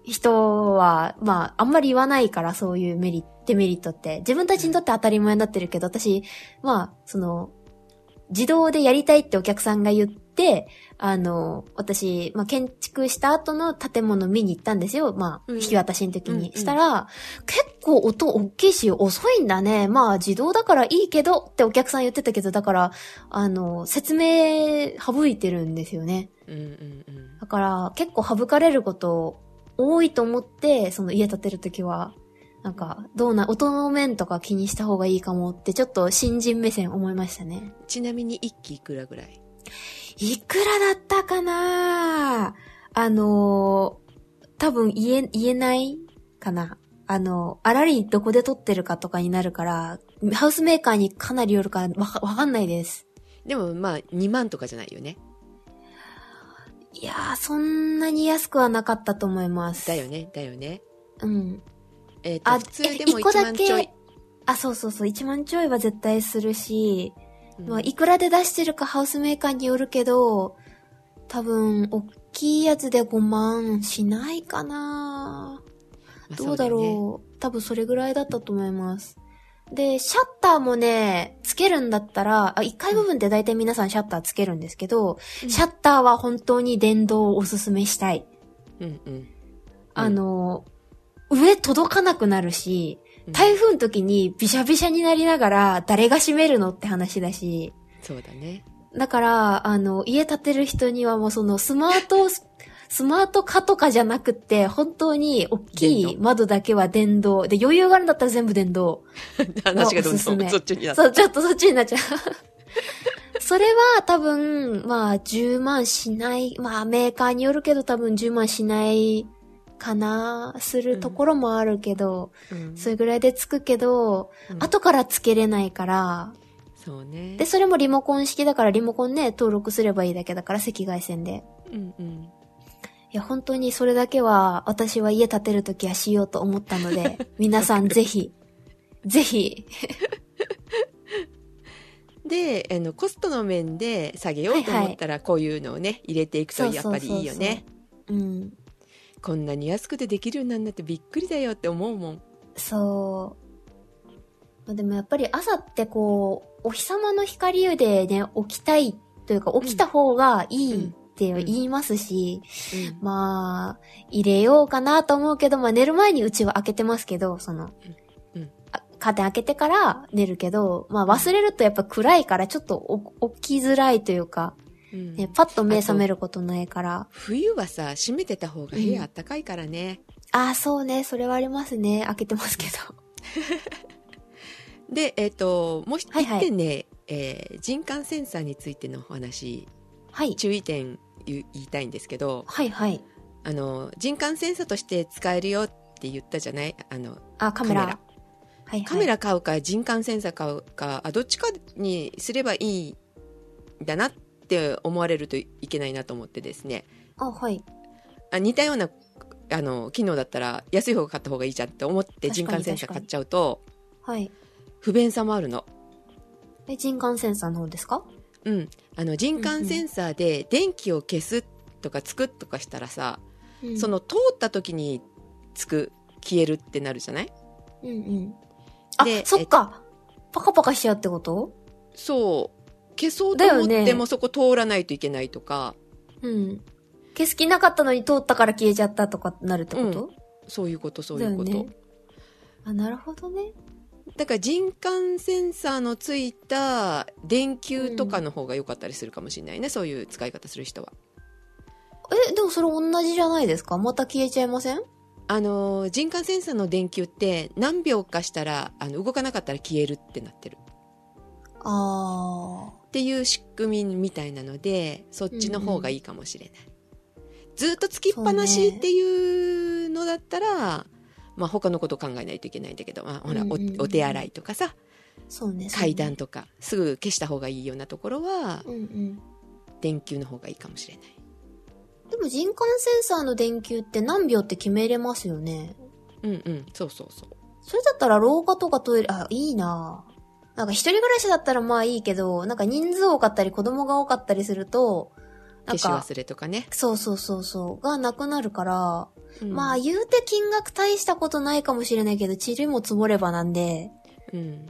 S2: 人は、まあ、あんまり言わないから、そういうメリット、デメリットって。自分たちにとって当たり前になってるけど、私、まあ、その、自動でやりたいってお客さんが言って、あの、私、まあ、建築した後の建物見に行ったんですよ。まあ、
S1: うん
S2: 引き渡しの時に。
S1: うんうん
S2: したら、結構音大きいし遅いんだね。まあ、自動だからいいけどってお客さん言ってたけど、だから、あの、説明省いてるんですよね。
S1: うんうんうん
S2: だから、結構省かれること多いと思って、その家建てるときは、なんか、どうな、音の面とか気にした方がいいかもって、ちょっと新人目線思いましたね。
S1: ちなみに一機いくらぐらい？
S2: いくらだったかな？あのー、多分言え、言えないかなあの、あらりどこで撮ってるかとかになるから、ハウスメーカーにかなりよるからわかわかんないです。
S1: でもまあ2万とかじゃないよね
S2: いやー、そんなに安くはなかったと思います。
S1: だよねだよね
S2: うん。
S1: えっ、と
S2: あ
S1: 普通でも1
S2: 一個だ
S1: 万ちょい
S2: け、あ、そうそうそう、1万ちょいは絶対するし、
S1: うん
S2: まあ、いくらで出してるかハウスメーカーによるけど、多分、大きいやつで5万しないかな。
S1: まあ
S2: どうだろう。
S1: そ
S2: 多分それぐらいだったと思います。で、シャッターもね、つけるんだったら、あ、1階部分って大体皆さんシャッターつけるんですけど、
S1: うん。
S2: シャッターは本当に電動をおすすめしたい。
S1: うねうんうん。
S2: あの、上届かなくなるし、
S1: うん
S2: 台風の時にビシャビシャになりながら誰が閉めるのって話だし、
S1: そうだね
S2: だから、あの、家建てる人にはもうそのスマート、[laughs] スマート化とかじゃなくって、本当に大きい窓だけは電動。で、余裕があるんだったら全部電動。[laughs]
S1: 話がどんどんそっちになった
S2: そう、ちょっとそっちになっちゃう。[laughs] それは多分、まあ、10万しない。まあ、メーカーによるけど多分10万しないかな、するところもあるけど、
S1: うん。
S2: それぐらいでつくけど、
S1: うん。
S2: 後からつけれないから、
S1: そうね。
S2: で、それもリモコン式だからリモコンね、登録すればいいだけだから赤外線で。
S1: うんうん。
S2: いや、本当にそれだけは私は家建てるときはしようと思ったので、[laughs] 皆さんぜひ、ぜひ、[laughs]
S1: であのコストの面で下げようと思ったらこういうのをね入れていくとやっぱりいいよね。
S2: うん。
S1: こんなに安くてできるようになるなんてびっくりだよって思うもん。
S2: そう。まあでもやっぱり朝ってこう、お日様の光でね、起きたいというか、起きた方がいいって言いますし、
S1: うん。
S2: まあ、入れようかなと思うけど、まあ寝る前にうちは開けてますけど、その、
S1: うん。
S2: カーテン開けてから寝るけど、まあ忘れるとやっぱ暗いからちょっとお起きづらいというか、
S1: うん
S2: ね、パッと目覚めることないから。
S1: 冬はさ閉めてた方が部屋あったかいからね、
S2: ああ、そうね、それはありますね。開けてますけど。[laughs]
S1: でえっ、ともう一
S2: はいはい
S1: 点ね、えー人感センサーについてのお話
S2: はい。
S1: 注意点言いたいんですけど
S2: はいはい。
S1: あの人感センサーとして使えるよって言ったじゃない？あの
S2: あ、カメラ。
S1: カメラ
S2: はいはい。
S1: カメラ買うか人感センサー買うかあどっちかにすればいいんだなって思われるといけないなと思ってですね
S2: あ、はい。
S1: あ似たようなあの機能だったら安い方が買った方がいいじゃんって思って人感センサー買っちゃうと
S2: はい。
S1: 不便さもあるの。
S2: え、人感センサーの方ですか？
S1: うん、あの人感センサーで電気を消すとかつくとかしたらさ、
S2: うん
S1: その通った時につく消えるってなるじゃない？
S2: うんうん。あ
S1: で、
S2: そっか。パカパカしちゃうってこと？
S1: そう消そうと思ってもそこ通らないといけないとか。
S2: うん。消す気なかったのに通ったから消えちゃったとかなるってこと、
S1: そういうことそういうこと。
S2: ね。あ、なるほどね。
S1: から人感センサーのついた電球とかの方が良かったりするかもしれないね、そういう使い方する人は。
S2: え、でもそれ同じじゃないですか？また消えちゃいません？
S1: あの人感センサーの電球って何秒かしたらあの動かなかったら消えるってなってる。
S2: あ
S1: っていう仕組みみたいなのでそっちの方がいいかもしれない、ずっとつきっぱなしっていうのだったら、まあ他のこと考えないといけないんだけど、まあ、ほら、
S2: うんうんうん
S1: おお手洗いとかさ
S2: ー。そうね。そうね
S1: 階段。とかすぐ消した方がいいようなところは
S2: うんうん。
S1: 電球の方がいいかもしれない
S2: でも人感センサーの電球って何秒って決めれますよね。
S1: うんうんそうそうそう
S2: それだったら廊下とかトイレ、あ、いいななんか一人暮らしだったらまあいいけど、なんか人数多かったり子供が多かったりすると、なんか、
S1: 消し忘れとかね、
S2: そうそうそうそう、がなくなるから、
S1: うん。
S2: まあ言うて金額大したことないかもしれないけど、塵も積もればなんで、
S1: うん。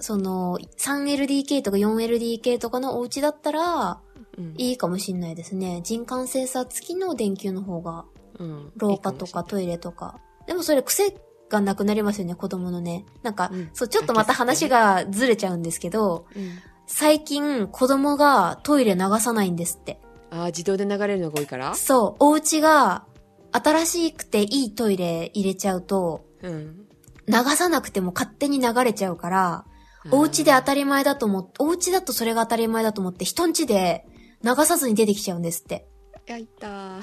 S2: その、3LDK とか 4LDK とかのお家だったら、
S1: うん。
S2: いいかもしれないですね。人感センサー付きの電球の方が、
S1: うん。
S2: 廊下とかトイレとか。でもそれ癖がなくなりますよね、子供のね。なんか、
S1: うん。
S2: そう、ちょっとまた話がずれちゃうんですけど、
S1: うん。
S2: 最近子供がトイレ流さないんですって。
S1: ああ自動で流れるのが多いから？
S2: そう、お家が新しくていいトイレ入れちゃうと、
S1: うん。
S2: 流さなくても勝手に流れちゃうから、お家で当たり前だと思って、お家だとそれが当たり前だと思って、人ん家で流さずに出てきちゃうんですって。
S1: あーいた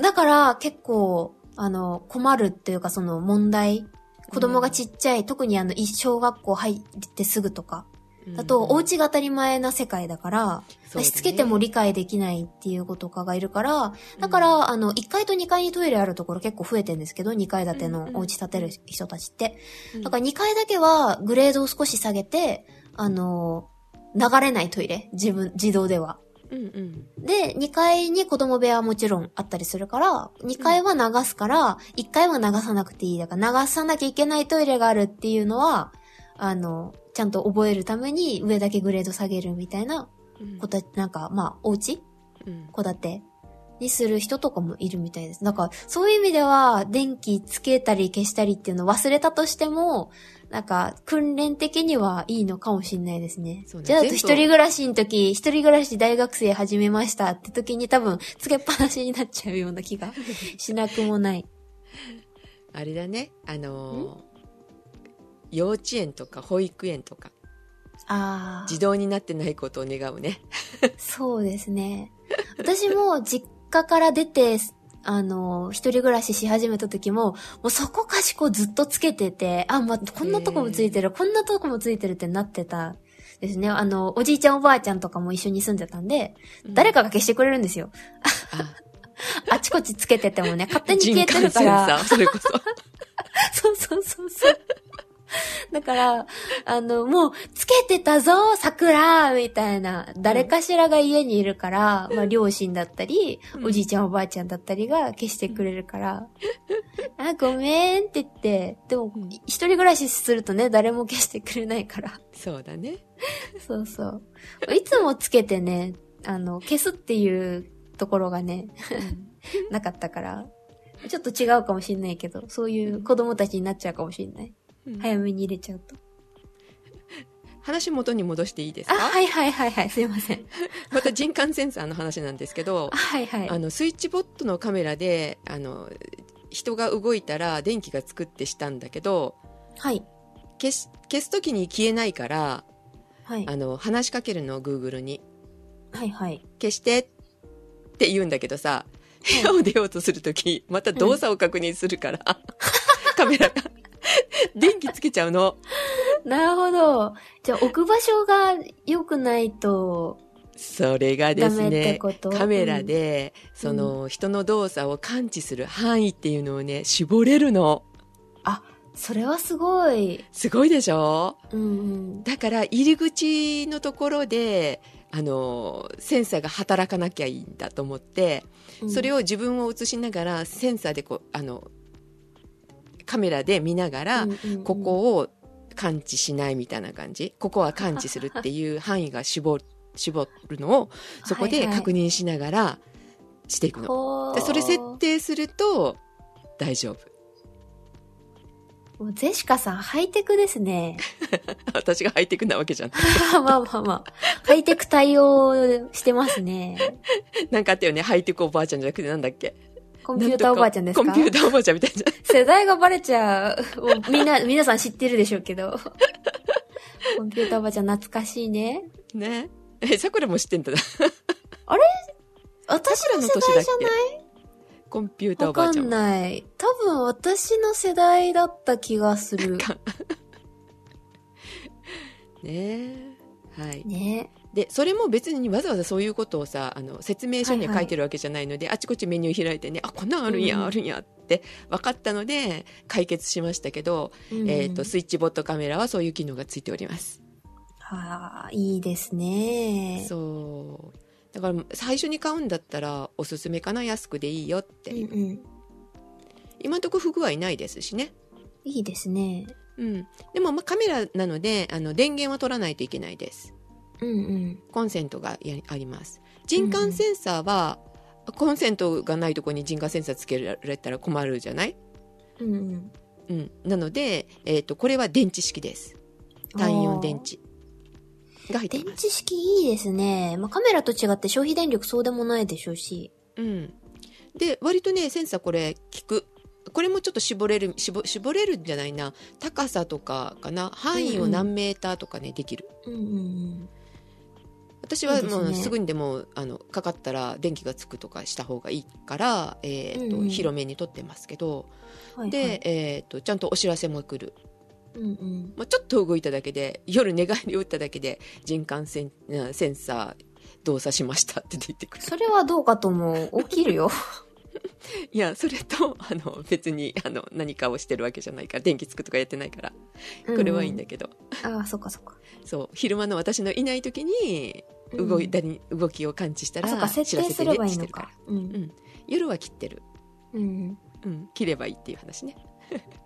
S2: だから結構、あの、困るっていうかその問題。子供がちっちゃい、特にあの、一小学校入ってすぐとか。だと、お家が当たり前な世界だから、
S1: ね
S2: しつけても理解できないっていう子とかがいるから、だから、あの、1階と2階にトイレあるところ結構増えてんですけど、2階建てのお家建てる人たちって。
S1: うん
S2: だから2階だけはグレードを少し下げて、あの、流れないトイレ。自分、自動では。
S1: うんうん
S2: で、2階に子供部屋はもちろんあったりするから、2階は流すから、1階は流さなくていい。だから流さなきゃいけないトイレがあるっていうのは、あの、ちゃんと覚えるために上だけグレード下げるみたいな
S1: うん
S2: こと、なんか、まあ、お家
S1: うん
S2: 戸建てにする人とかもいるみたいです。だから、そういう意味では、電気つけたり消したりっていうのを忘れたとしても、なんか、訓練的にはいいのかもしれないですね。
S1: そうね
S2: じゃあ、一人暮らしの時、一人暮らし大学生始めましたって時に多分、つけっぱなしになっちゃうような気がしなくもない。[laughs]
S1: あれだねあのー幼稚園とか保育園とか
S2: あ
S1: 自動になってないことを願うね
S2: あ、[laughs] そうですね。私も実家から出て、あの、一人暮らしし始めた時も、もうそこかしこずっとつけてて、あ、ま、こんなとこもついてる、こんなとこもついてるってなってた。ですね。あの、おじいちゃんおばあちゃんとかも一緒に住んでたんで、誰かが消してくれるんですよ。
S1: あ [laughs]
S2: あちこちつけててもね、勝手に消えてるか
S1: 人
S2: ら。
S1: 感センサーそれこそ [laughs]
S2: そうそうそうそう。[laughs] だから、あの、もう、つけてたぞ桜みたいな、誰かしらが家にいるから、まあ、両親だったり、
S1: うん
S2: おじいちゃんおばあちゃんだったりが消してくれるから、[laughs] あ、ごめんって言って、でも
S1: うん、
S2: 一人暮らしするとね、誰も消してくれないから。
S1: そうだね。
S2: そうそう。いつもつけてね、あの、消すっていうところがね、[laughs] なかったから、ちょっと違うかもしんないけど、そういう子供たちになっちゃうかもしんない。
S1: うん
S2: 早めに入れちゃうと。
S1: 話元に戻していいです
S2: あ、
S1: か
S2: はいはいはいはい、すいません。
S1: また人感センサーの話なんですけど [laughs]
S2: あ、はいはい。
S1: あのスイッチボットのカメラであの人が動いたら電気がつくってしたんだけど
S2: はい。
S1: 消し消す時に消えないから
S2: はい。
S1: あの話しかけるの Google に
S2: はいはい。
S1: 「消して」って言うんだけどさ部屋を出ようとする時また動作を確認するから、[laughs] カメラが [laughs] 電気つけちゃうの。
S2: なるほど。じゃあ置く場所が良くないと、
S1: それがですねカメラで、その人の動作を感知する範囲っていうのをね絞れるの。
S2: それはすごい。
S1: すごいでしょ？
S2: うんうん。
S1: だから入り口のところであのセンサーが働かなきゃいいんだと思って、それ
S2: を、
S1: を自分を映しながらセンサーでこうあのカメラで見ながら、ここを感知しないみたいな感じここは感知するっていう範囲が絞絞るのをそこで確認しながらしていくの。
S2: ほー
S1: でそれ設定すると大丈夫。
S2: もうゼシカさん、ハイテクですね。[laughs]
S1: 私がハイテクなわけじゃん。
S2: ま [laughs] あまあまあまあ。ハイテク対応してますね。[laughs]
S1: なんかあったよね。ハイテクおばあちゃんじゃなくてなんだっけ
S2: コンピューターおばあちゃんですか？
S1: コンピューターおばあちゃんみたいじゃん。[laughs]
S2: 世代がバレちゃう。みんな、皆さん知ってるでしょうけど。[laughs] コンピューターおばあちゃん懐かしいね。
S1: ね。え、桜も知ってんだ。
S2: 私の世代じゃない？
S1: コンピューター
S2: わかん
S1: おばあちゃん。
S2: ない。多分私の世代だった気がする。[laughs]
S1: ねはい。
S2: ね
S1: で、それも別にわざわざそういうことをさ、あの、説明書には書いてるわけじゃないので、あちこちメニュー開いてね、あ、こんなんあるんや、
S2: うん
S1: あるんやって分かったので、解決しましたけど、
S2: うん
S1: えっ、と、スイッチボットカメラはそういう機能がついております。
S2: はあ、いいですね。
S1: そう。だから、最初に買うんだったら、おすすめかな、安くでいいよって。
S2: うんうん。
S1: 今んとこ不具合ないですしね。
S2: いいですね。
S1: うん。でも、まあ、カメラなので、あの、電源は取らないといけないです。
S2: うんうん。
S1: コンセントがやあります。人感センサーは、コンセントがないところに人感センサーつけられたら困るじゃない？
S2: うんうん。
S1: うん。なので、えっ、と、これは電池式です。単4電池が入って
S2: 電。池式いいですね。まあ、カメラと違って消費電力そうでもないでしょうし。
S1: うん。で、割とね、センサーこれ効く。これもちょっと絞れる、絞絞れるんじゃないな。高さとかかな。範囲を何メーターとかね、できる。
S2: うんうんうん。
S1: 私はもうすぐにでもあのかかったら電気がつくとかした方がいいから、えーと広めに撮ってますけど。で、えー、とちゃんとお知らせも来る、
S2: うんうん。
S1: まあ、ちょっと動いただけで夜寝返りを打っただけで人感センうんセンサー動作しましたって出てくる
S2: それはどうかと思う。起きるよ。[laughs] [laughs]
S1: いやそれとあの別にあの何かをしてるわけじゃないから電気つくとかやってないからこれはいいんだけど、
S2: うんうん。ああ、そっかそっか。
S1: そう昼間の私のいない時に動い
S2: うん
S1: たり、動きを感知した
S2: あ、そっ
S1: ら
S2: か、設定すればいいのか。うん。
S1: ん夜は切ってる
S2: うん。
S1: うん、切ればいいっていう話ね。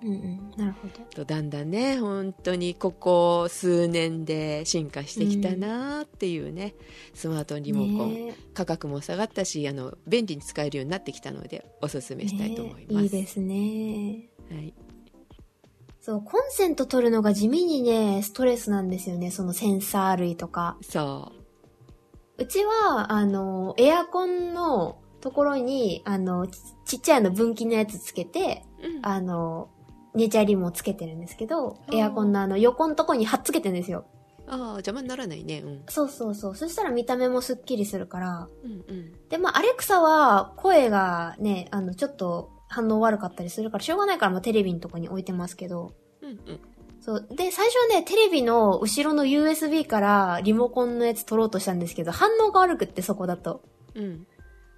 S2: うんうん。なるほど。
S1: とだんだんね本当にここ数年で進化してきたなっていうね、スマートリモコン、
S2: ね
S1: 価格も下がったしあの便利に使えるようになってきたのでおすすめしたいと思います。
S2: ねいいですね。
S1: はい、
S2: そう、コンセント取るのが地味にね、ストレスなんですよね。そのセンサー類とか。
S1: そう
S2: ちは、あの、エアコンのところに、あの、ちちっちゃいの分岐のやつつけて、
S1: う、うん、
S2: あの、ネチャリもつけてるんですけど、エアコンのあの横のとこに貼っつけてるんですよ。
S1: ああ邪魔にならないねうん
S2: そうそうそう。そしたら見た目もスッキリするから。
S1: うんうん
S2: で、まあ、アレクサは声がね、あの、ちょっと反応悪かったりするから、しょうがないから、まあ、テレビのとこに置いてますけど。
S1: うんうん
S2: そう。で、最初はね、テレビの後ろの USB からリモコンのやつ取ろうとしたんですけど、反応が悪くって、そこだと。
S1: うん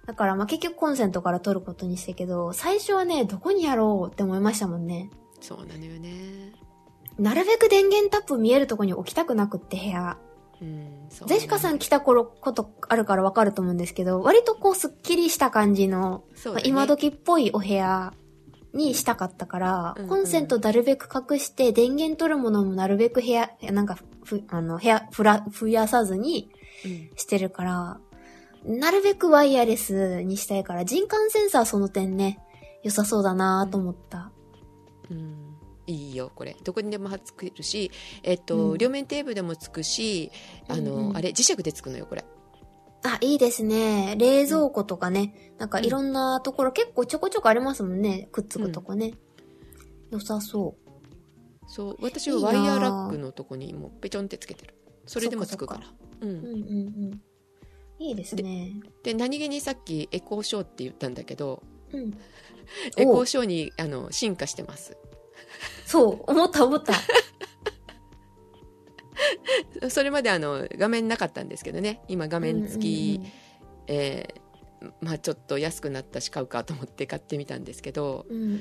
S2: だから、まあ、結局コンセントから取ることにしたけど、最初はね、どこにやろうって思いましたもんね。
S1: そうなのよね
S2: なるべく電源タップ見えるとこに置きたくなくって部屋。
S1: うん、そう
S2: ゼシカさん来た頃ことあるからわかると思うんですけど、割とこうスッキリした感じの、まあ今時っぽいお部屋にしたかったから、
S1: うんうん。
S2: コンセントなるべく隠して、電源取るものもなるべく部屋、なんかふ、あの、部屋、ふら、増やさずに
S1: うん。
S2: してるから、なるべくワイヤレスにしたいから、人感センサーその点ね、良さそうだなと思った。
S1: うん。いいよこれ。どこにでもつくるし、えっと
S2: うん。
S1: 両面テープでもつくしあの、
S2: うんうん。
S1: あれ磁石でつくのよこれ
S2: あ、いいですね。冷蔵庫とかね。なんかいろんなところ、結構ちょこちょこありますもんね。くっつくとこね。良さそう。
S1: そう私はワイヤーラックのとこにもうペチョンってつけてるそれでもつくから
S2: そっ
S1: うん
S2: うんうんうん。いいですね。
S1: で何気にさっきエコーショーって言ったんだけど
S2: うん。[laughs]
S1: エコ
S2: お
S1: ーショーにあの進化してます
S2: そう、思った思った。[laughs]
S1: それまであの画面なかったんですけどね。今画面付き、
S2: うん
S1: えーまあちょっと安くなったし買うかと思って買ってみたんですけど
S2: うんうん。うん。う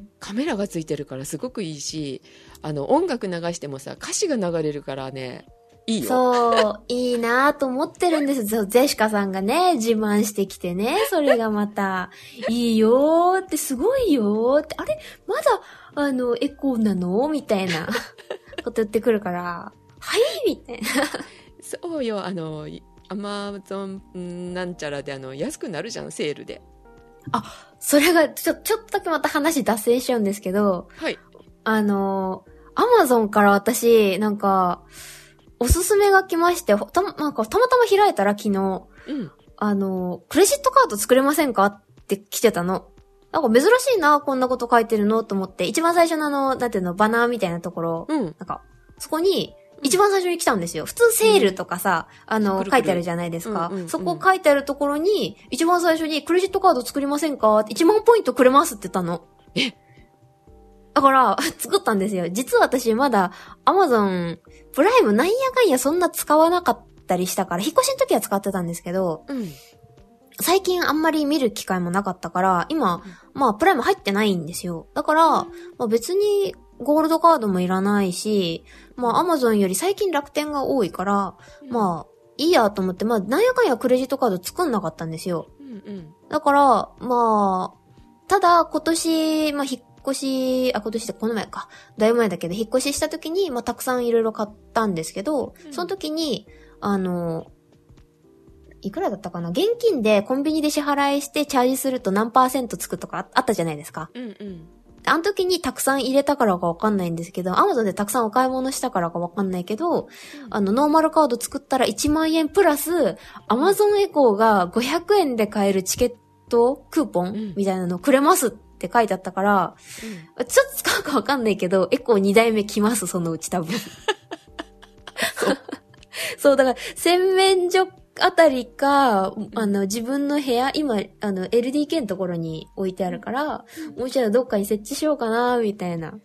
S2: ん
S1: カメラがついてるからすごくいいしあの音楽流してもさ歌詞が流れるからねいいよ。
S2: そう、いいなと思ってるんです。よ。ゼシカさんがね、自慢してきてね、それがまた、[laughs] いいよーって、すごいよーって、あれまだ、あの、エコーなの？みたいなこと言ってくるから、はいみたいな。
S1: そうよあのアマゾンなんちゃらであの安くなるじゃんセールで。
S2: それが、ちょ、ちょっとだけまた話脱線しちゃうんですけど、
S1: はい。
S2: あの、アマゾンから私、なんか、おすすめが来まして、たま、なんか、たまたま開いたら昨日、
S1: うん。
S2: あの、クレジットカード作れませんか？って来てたの。なんか珍しいな、こんなこと書いてるの？と思って、一番最初のあの、なんていうの、バナーみたいなところ、
S1: うん。
S2: なんか、そこに、一番最初に来たんですよ。普通セールとかさ、あの、書いてあるじゃないですか。
S1: うんうんうん
S2: そこ書いてあるところに、一番最初にクレジットカード作りませんか？って1万ポイントくれますって言ったの。
S1: え？
S2: だから、[laughs] 作ったんですよ。実は私まだ、アマゾン、プライムなんやかんやそんな使わなかったりしたから、引っ越しの時は使ってたんですけど、
S1: うん
S2: 最近あんまり見る機会もなかったから、今、まあ、プライム入ってないんですよ。だから、まあ別に、ゴールドカードもいらないし、まあ、アマゾンより最近楽天が多いから、まあ、いいやと思って、まあ、なんやかんやクレジットカード作んなかったんですよ。
S1: うんうん
S2: だから、まあ、ただ、今年、まあ、引っ越し、あ、今年ってこの前か。だいぶ前だけど、引っ越しした時に、まあ、たくさんいろいろ買ったんですけど、
S1: うん
S2: その時に、あの、いくらだったかな？現金でコンビニで支払いしてチャージすると何パーセントつくとかああったじゃないですか。
S1: うんうん
S2: あの時にたくさん入れたからかわかんないんですけど、アマゾンでたくさんお買い物したからかわかんないけど、あの、ノーマルカード作ったら1万円プラス、アマゾンエコーが500円で買えるチケット、クーポ
S1: うん。
S2: ンみたいなのくれますって書いてあったから、ちょっと使うかわかんないけど、エコー2台目来ます、そのうち多分。[laughs] そう、だから、洗面所あたりか、あの、自分の部屋、今、あの、LDK のところに置いてあるから、もう一度どっかに設置しようかな、みたいな。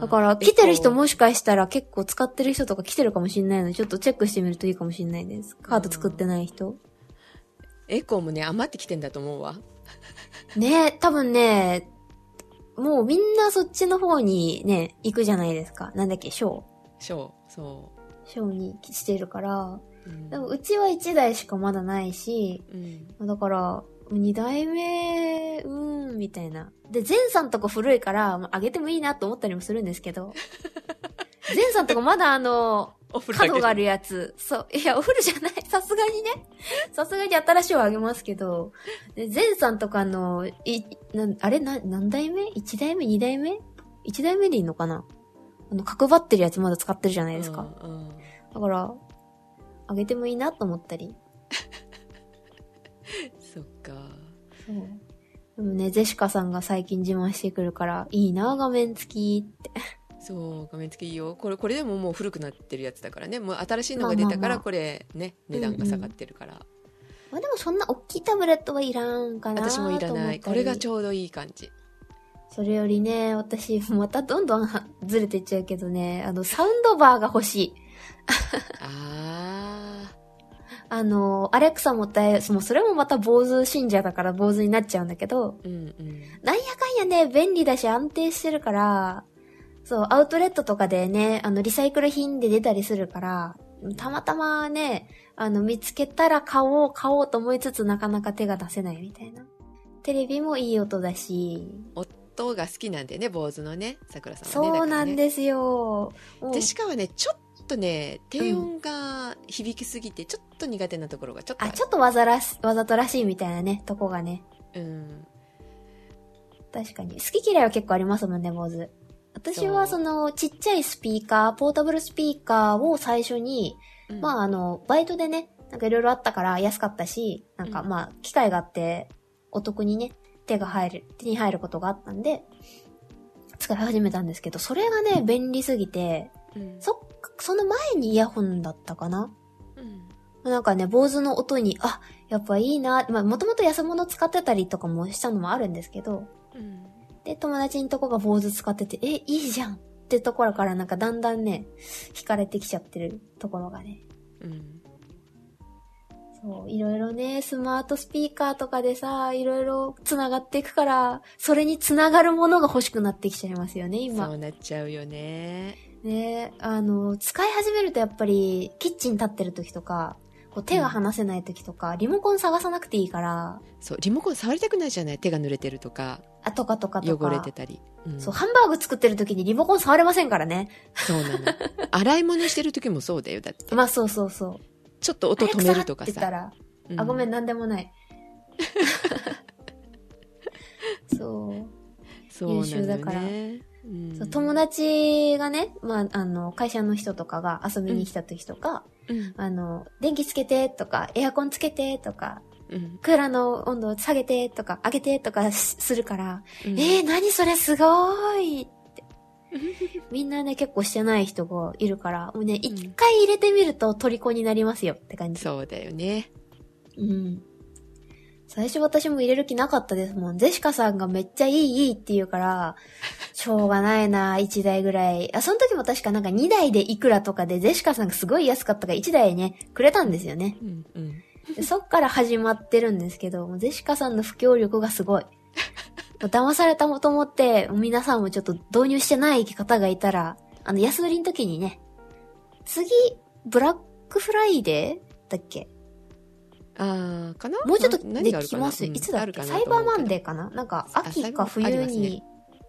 S2: だから、来てる人もしかしたら結構使ってる人とか来てるかもしんないので、ちょっとチェックしてみるといいかもしんないです。カード作ってない人。
S1: エコーもね余ってきてんだと思うわ [laughs]
S2: ねえ、多分ね、もうみんなそっちの方にね、行くじゃないですか。なんだっけ、ショー。
S1: ショーそ
S2: ショーにしてるから。でもうちは1台しかまだないし、
S1: うん
S2: だから、2台目、うーん、みたいな。で、前さんとこ古いから、まあ、上げてもいいなと思ったりもするんですけど。[laughs] 前さんとこまだあの、角があるやつ。そう。いや、お風呂じゃない。[laughs] さすがにね。さすがに新しいをあげますけど。で、前さんとかあの、い、なん、あれな、何代目 ?1 代目 ?2 代目 ?1 代目でいいのかな？あの、角張ってるやつまだ使ってるじゃないですか。
S1: うんうん
S2: だから、あげてもいいなと思ったり。[laughs]
S1: そっか。
S2: そう。でもね、ゼシカさんが最近自慢してくるから、いいな、画面付きって。
S1: そう画面付きいいよ。これこれでももう古くなってるやつだからね。もう新しいのが出たか
S2: まあまあまあ。
S1: らこれね値段が下がってるから、
S2: まあでもそんな大きいタブレットはいらんかな
S1: 私もいらない。これがち
S2: ょ
S1: ょうどいい感じ。
S2: それよりね、私、またどんどんはずれてっちゃうけどね、あの、サウンドバーが欲しい。[laughs]
S1: あ
S2: あの、アレクサもったい、もうそれもまた坊主信者だから坊主になっちゃうんだけど、
S1: ーうんうん。
S2: なんやかんやね、便利だし安定してるから、そう、アウトレットとかでね、あの、リサイクル品で出たりするから、たまたまね、あの、見つけたら買おう、買おうと思いつつなかなか手が出せないみたいな。テレビもいい音だし、
S1: 夫が好きなんでね坊主のねさくらさんはね
S2: そうなん
S1: す
S2: ですよ。
S1: でしかはねちょっとね低音が響きすぎてちょっと苦手なところがちょっと
S2: あ、ちょっとわざらし、わざとらしいみたいなね、とこがね。
S1: うん
S2: 確かに。好き嫌いは結構ありますもんね、坊主。私はその、ちっちゃいスピーカー、ポータブルスピーカーを最初に、
S1: うん
S2: まああの、バイトでね、なんかいろいろあったから安かったし、なんか
S1: うん
S2: まあ、機会があって、お得にね、手が入る、手に入ることがあったんで、使い始めたんですけど、それがね、便利すぎて、
S1: うん。
S2: そっか、その前にイヤホンだったかな？
S1: うん。
S2: なんかね、坊主の音に、あ、やっぱいいな、まあ、もともと安物使ってたりとかもしたのもあるんですけど、
S1: うん。
S2: で、友達のとこが坊主使ってて、え、いいじゃんってところからなんかだんだんね、惹かれてきちゃってるところがね。
S1: うん。
S2: そう、いろいろね、スマートスピーカーとかでさ、いろいろ繋がっていくから、それに繋がるものが欲しくなってきちゃいますよね、
S1: そ
S2: 今。
S1: うなっちゃうよね
S2: ね、あの、使い始めるとやっぱり、キッチン立ってる時とか、こう手が離せない時とか、リモコン探さなくていいから、
S1: そうリモコン触りたくないじゃない？手が濡れてるとか。
S2: あ、とかとかとか。
S1: 汚れてたり、うん。
S2: そう、ハンバーグ作ってる時にリモコン触れませんからね。
S1: そうなの。[laughs] 洗い物してる時もそうだよだって。
S2: まあそうそうそう。
S1: ちょっと音止めるとかさ、
S2: って言ったら、
S1: うん。
S2: あ、ごめん、なんでもない。[laughs] そう。
S1: そうね。
S2: 優秀だから。
S1: うん
S2: そう友達がね、まあ、あの、会社の人とかが遊びに来た時とか、
S1: うん。
S2: あの、電気つけてとか、エアコンつけてとか、
S1: うん。
S2: クーラーの温度を下げてとか、上げてとかし [laughs] するから、
S1: うん。
S2: えー、何それすごいって。[laughs] みんなね、結構してない人がいるから、もうね、一回入れてみると虜になりますよって感じ。
S1: そうだよね。
S2: うん。最初私も入れる気なかったですもん。ゼシカさんがめっちゃいいいいって言うから、[laughs] しょうがないな、1台ぐらい。あ、その時も確かなんか2台でいくらとかで、ゼシカさんがすごい安かったから1台ね、くれたんですよね。
S1: うんうん
S2: でそっから始まってるんですけど、ゼシカさんの布教力がすごい。[laughs] 騙されたもと思って、皆さんもちょっと導入してない方がいたら、あの、安売りの時にね、次、ブラックフライデーだっけ
S1: あーかな？
S2: もうちょっとできます？
S1: うん
S2: いつだっけ？サイバーマンデ
S1: ー
S2: ーかな？なんか、
S1: あ
S2: 秋か冬に
S1: ね、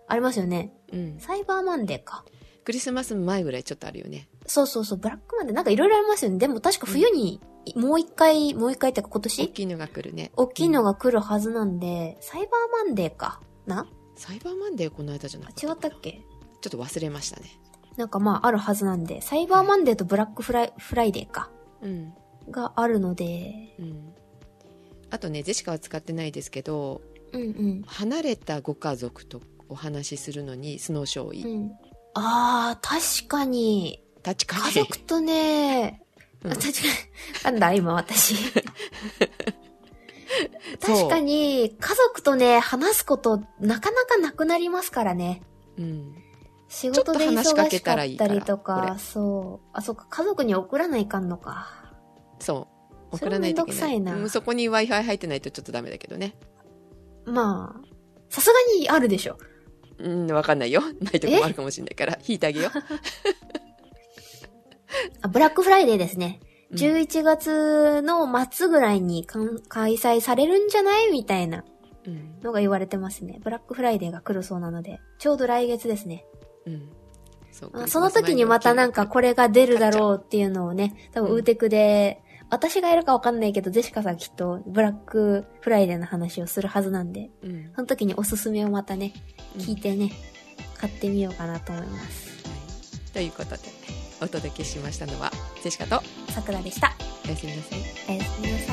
S2: ありますよね。
S1: うん。
S2: サイバーマンデーか。
S1: クリスマス前ぐらいちょっとあるよね。
S2: そうそうそう、ブラックマンデー。なんかいろいろありますよね。でも確か冬に、もう一回、もう一回ってか今
S1: 大
S2: 年
S1: きいのが来るね。
S2: 大きいの
S1: が、
S2: が来るはずなんで、サイバーマンデーか。な？
S1: サイバーマンデーこの間じゃな
S2: あ
S1: かった
S2: 違ったっけ？
S1: ちょっと忘れましたね。
S2: なんかまああるはずなんで、サイバーマンデーとブラックフライフライデーか。
S1: うん
S2: があるので、
S1: うんあとねジェシカは使ってないですけど
S2: うんうん。
S1: 離れたご家族とお話しするのにスノーショーいい、
S2: うん。あー、確かに、
S1: 確かに
S2: 家族とね、
S1: うん
S2: 確かに、なんだ今私。[laughs] 確かに、家族とね、話すこと、なかなかなくなりますからね。
S1: うん
S2: 仕事で忙
S1: かけ
S2: したか
S1: らいいから
S2: ったりと
S1: こ
S2: か、
S1: れ
S2: そう。あ、そっか、家族に送らないかんのか。
S1: そう。送らないといけない。
S2: な
S1: うんそこに w i f i 入ってないとちょっとダメだけどね。
S2: まあ、さすがにあるでしょ。
S1: うんわかんないよ。[laughs] ないとこもあるかもしれないから。引いてあげよ [laughs]
S2: あ、ブラックフライデーですね。
S1: うん。
S2: 11月の末ぐらいに開催されるんじゃない？みたいな。のが言われてますね。ブラックフライデーが来るそうなので、ちょうど来月ですね。
S1: うん、そ
S2: その時にまたなんかこれが出るだろうっていうのをね、多分
S1: うん。
S2: ウーテクで、私がやるかわかんないけど、ジェシカさんきっとブラックフライデーの話をするはずなんで、
S1: うん
S2: その時におすすめをまたね、
S1: うん
S2: 聞いてね、買ってみようかなと思います。
S1: ということでお届けしましたのはジェシカと
S2: さくらでした。
S1: おやすみなさい
S2: おやすみなさい。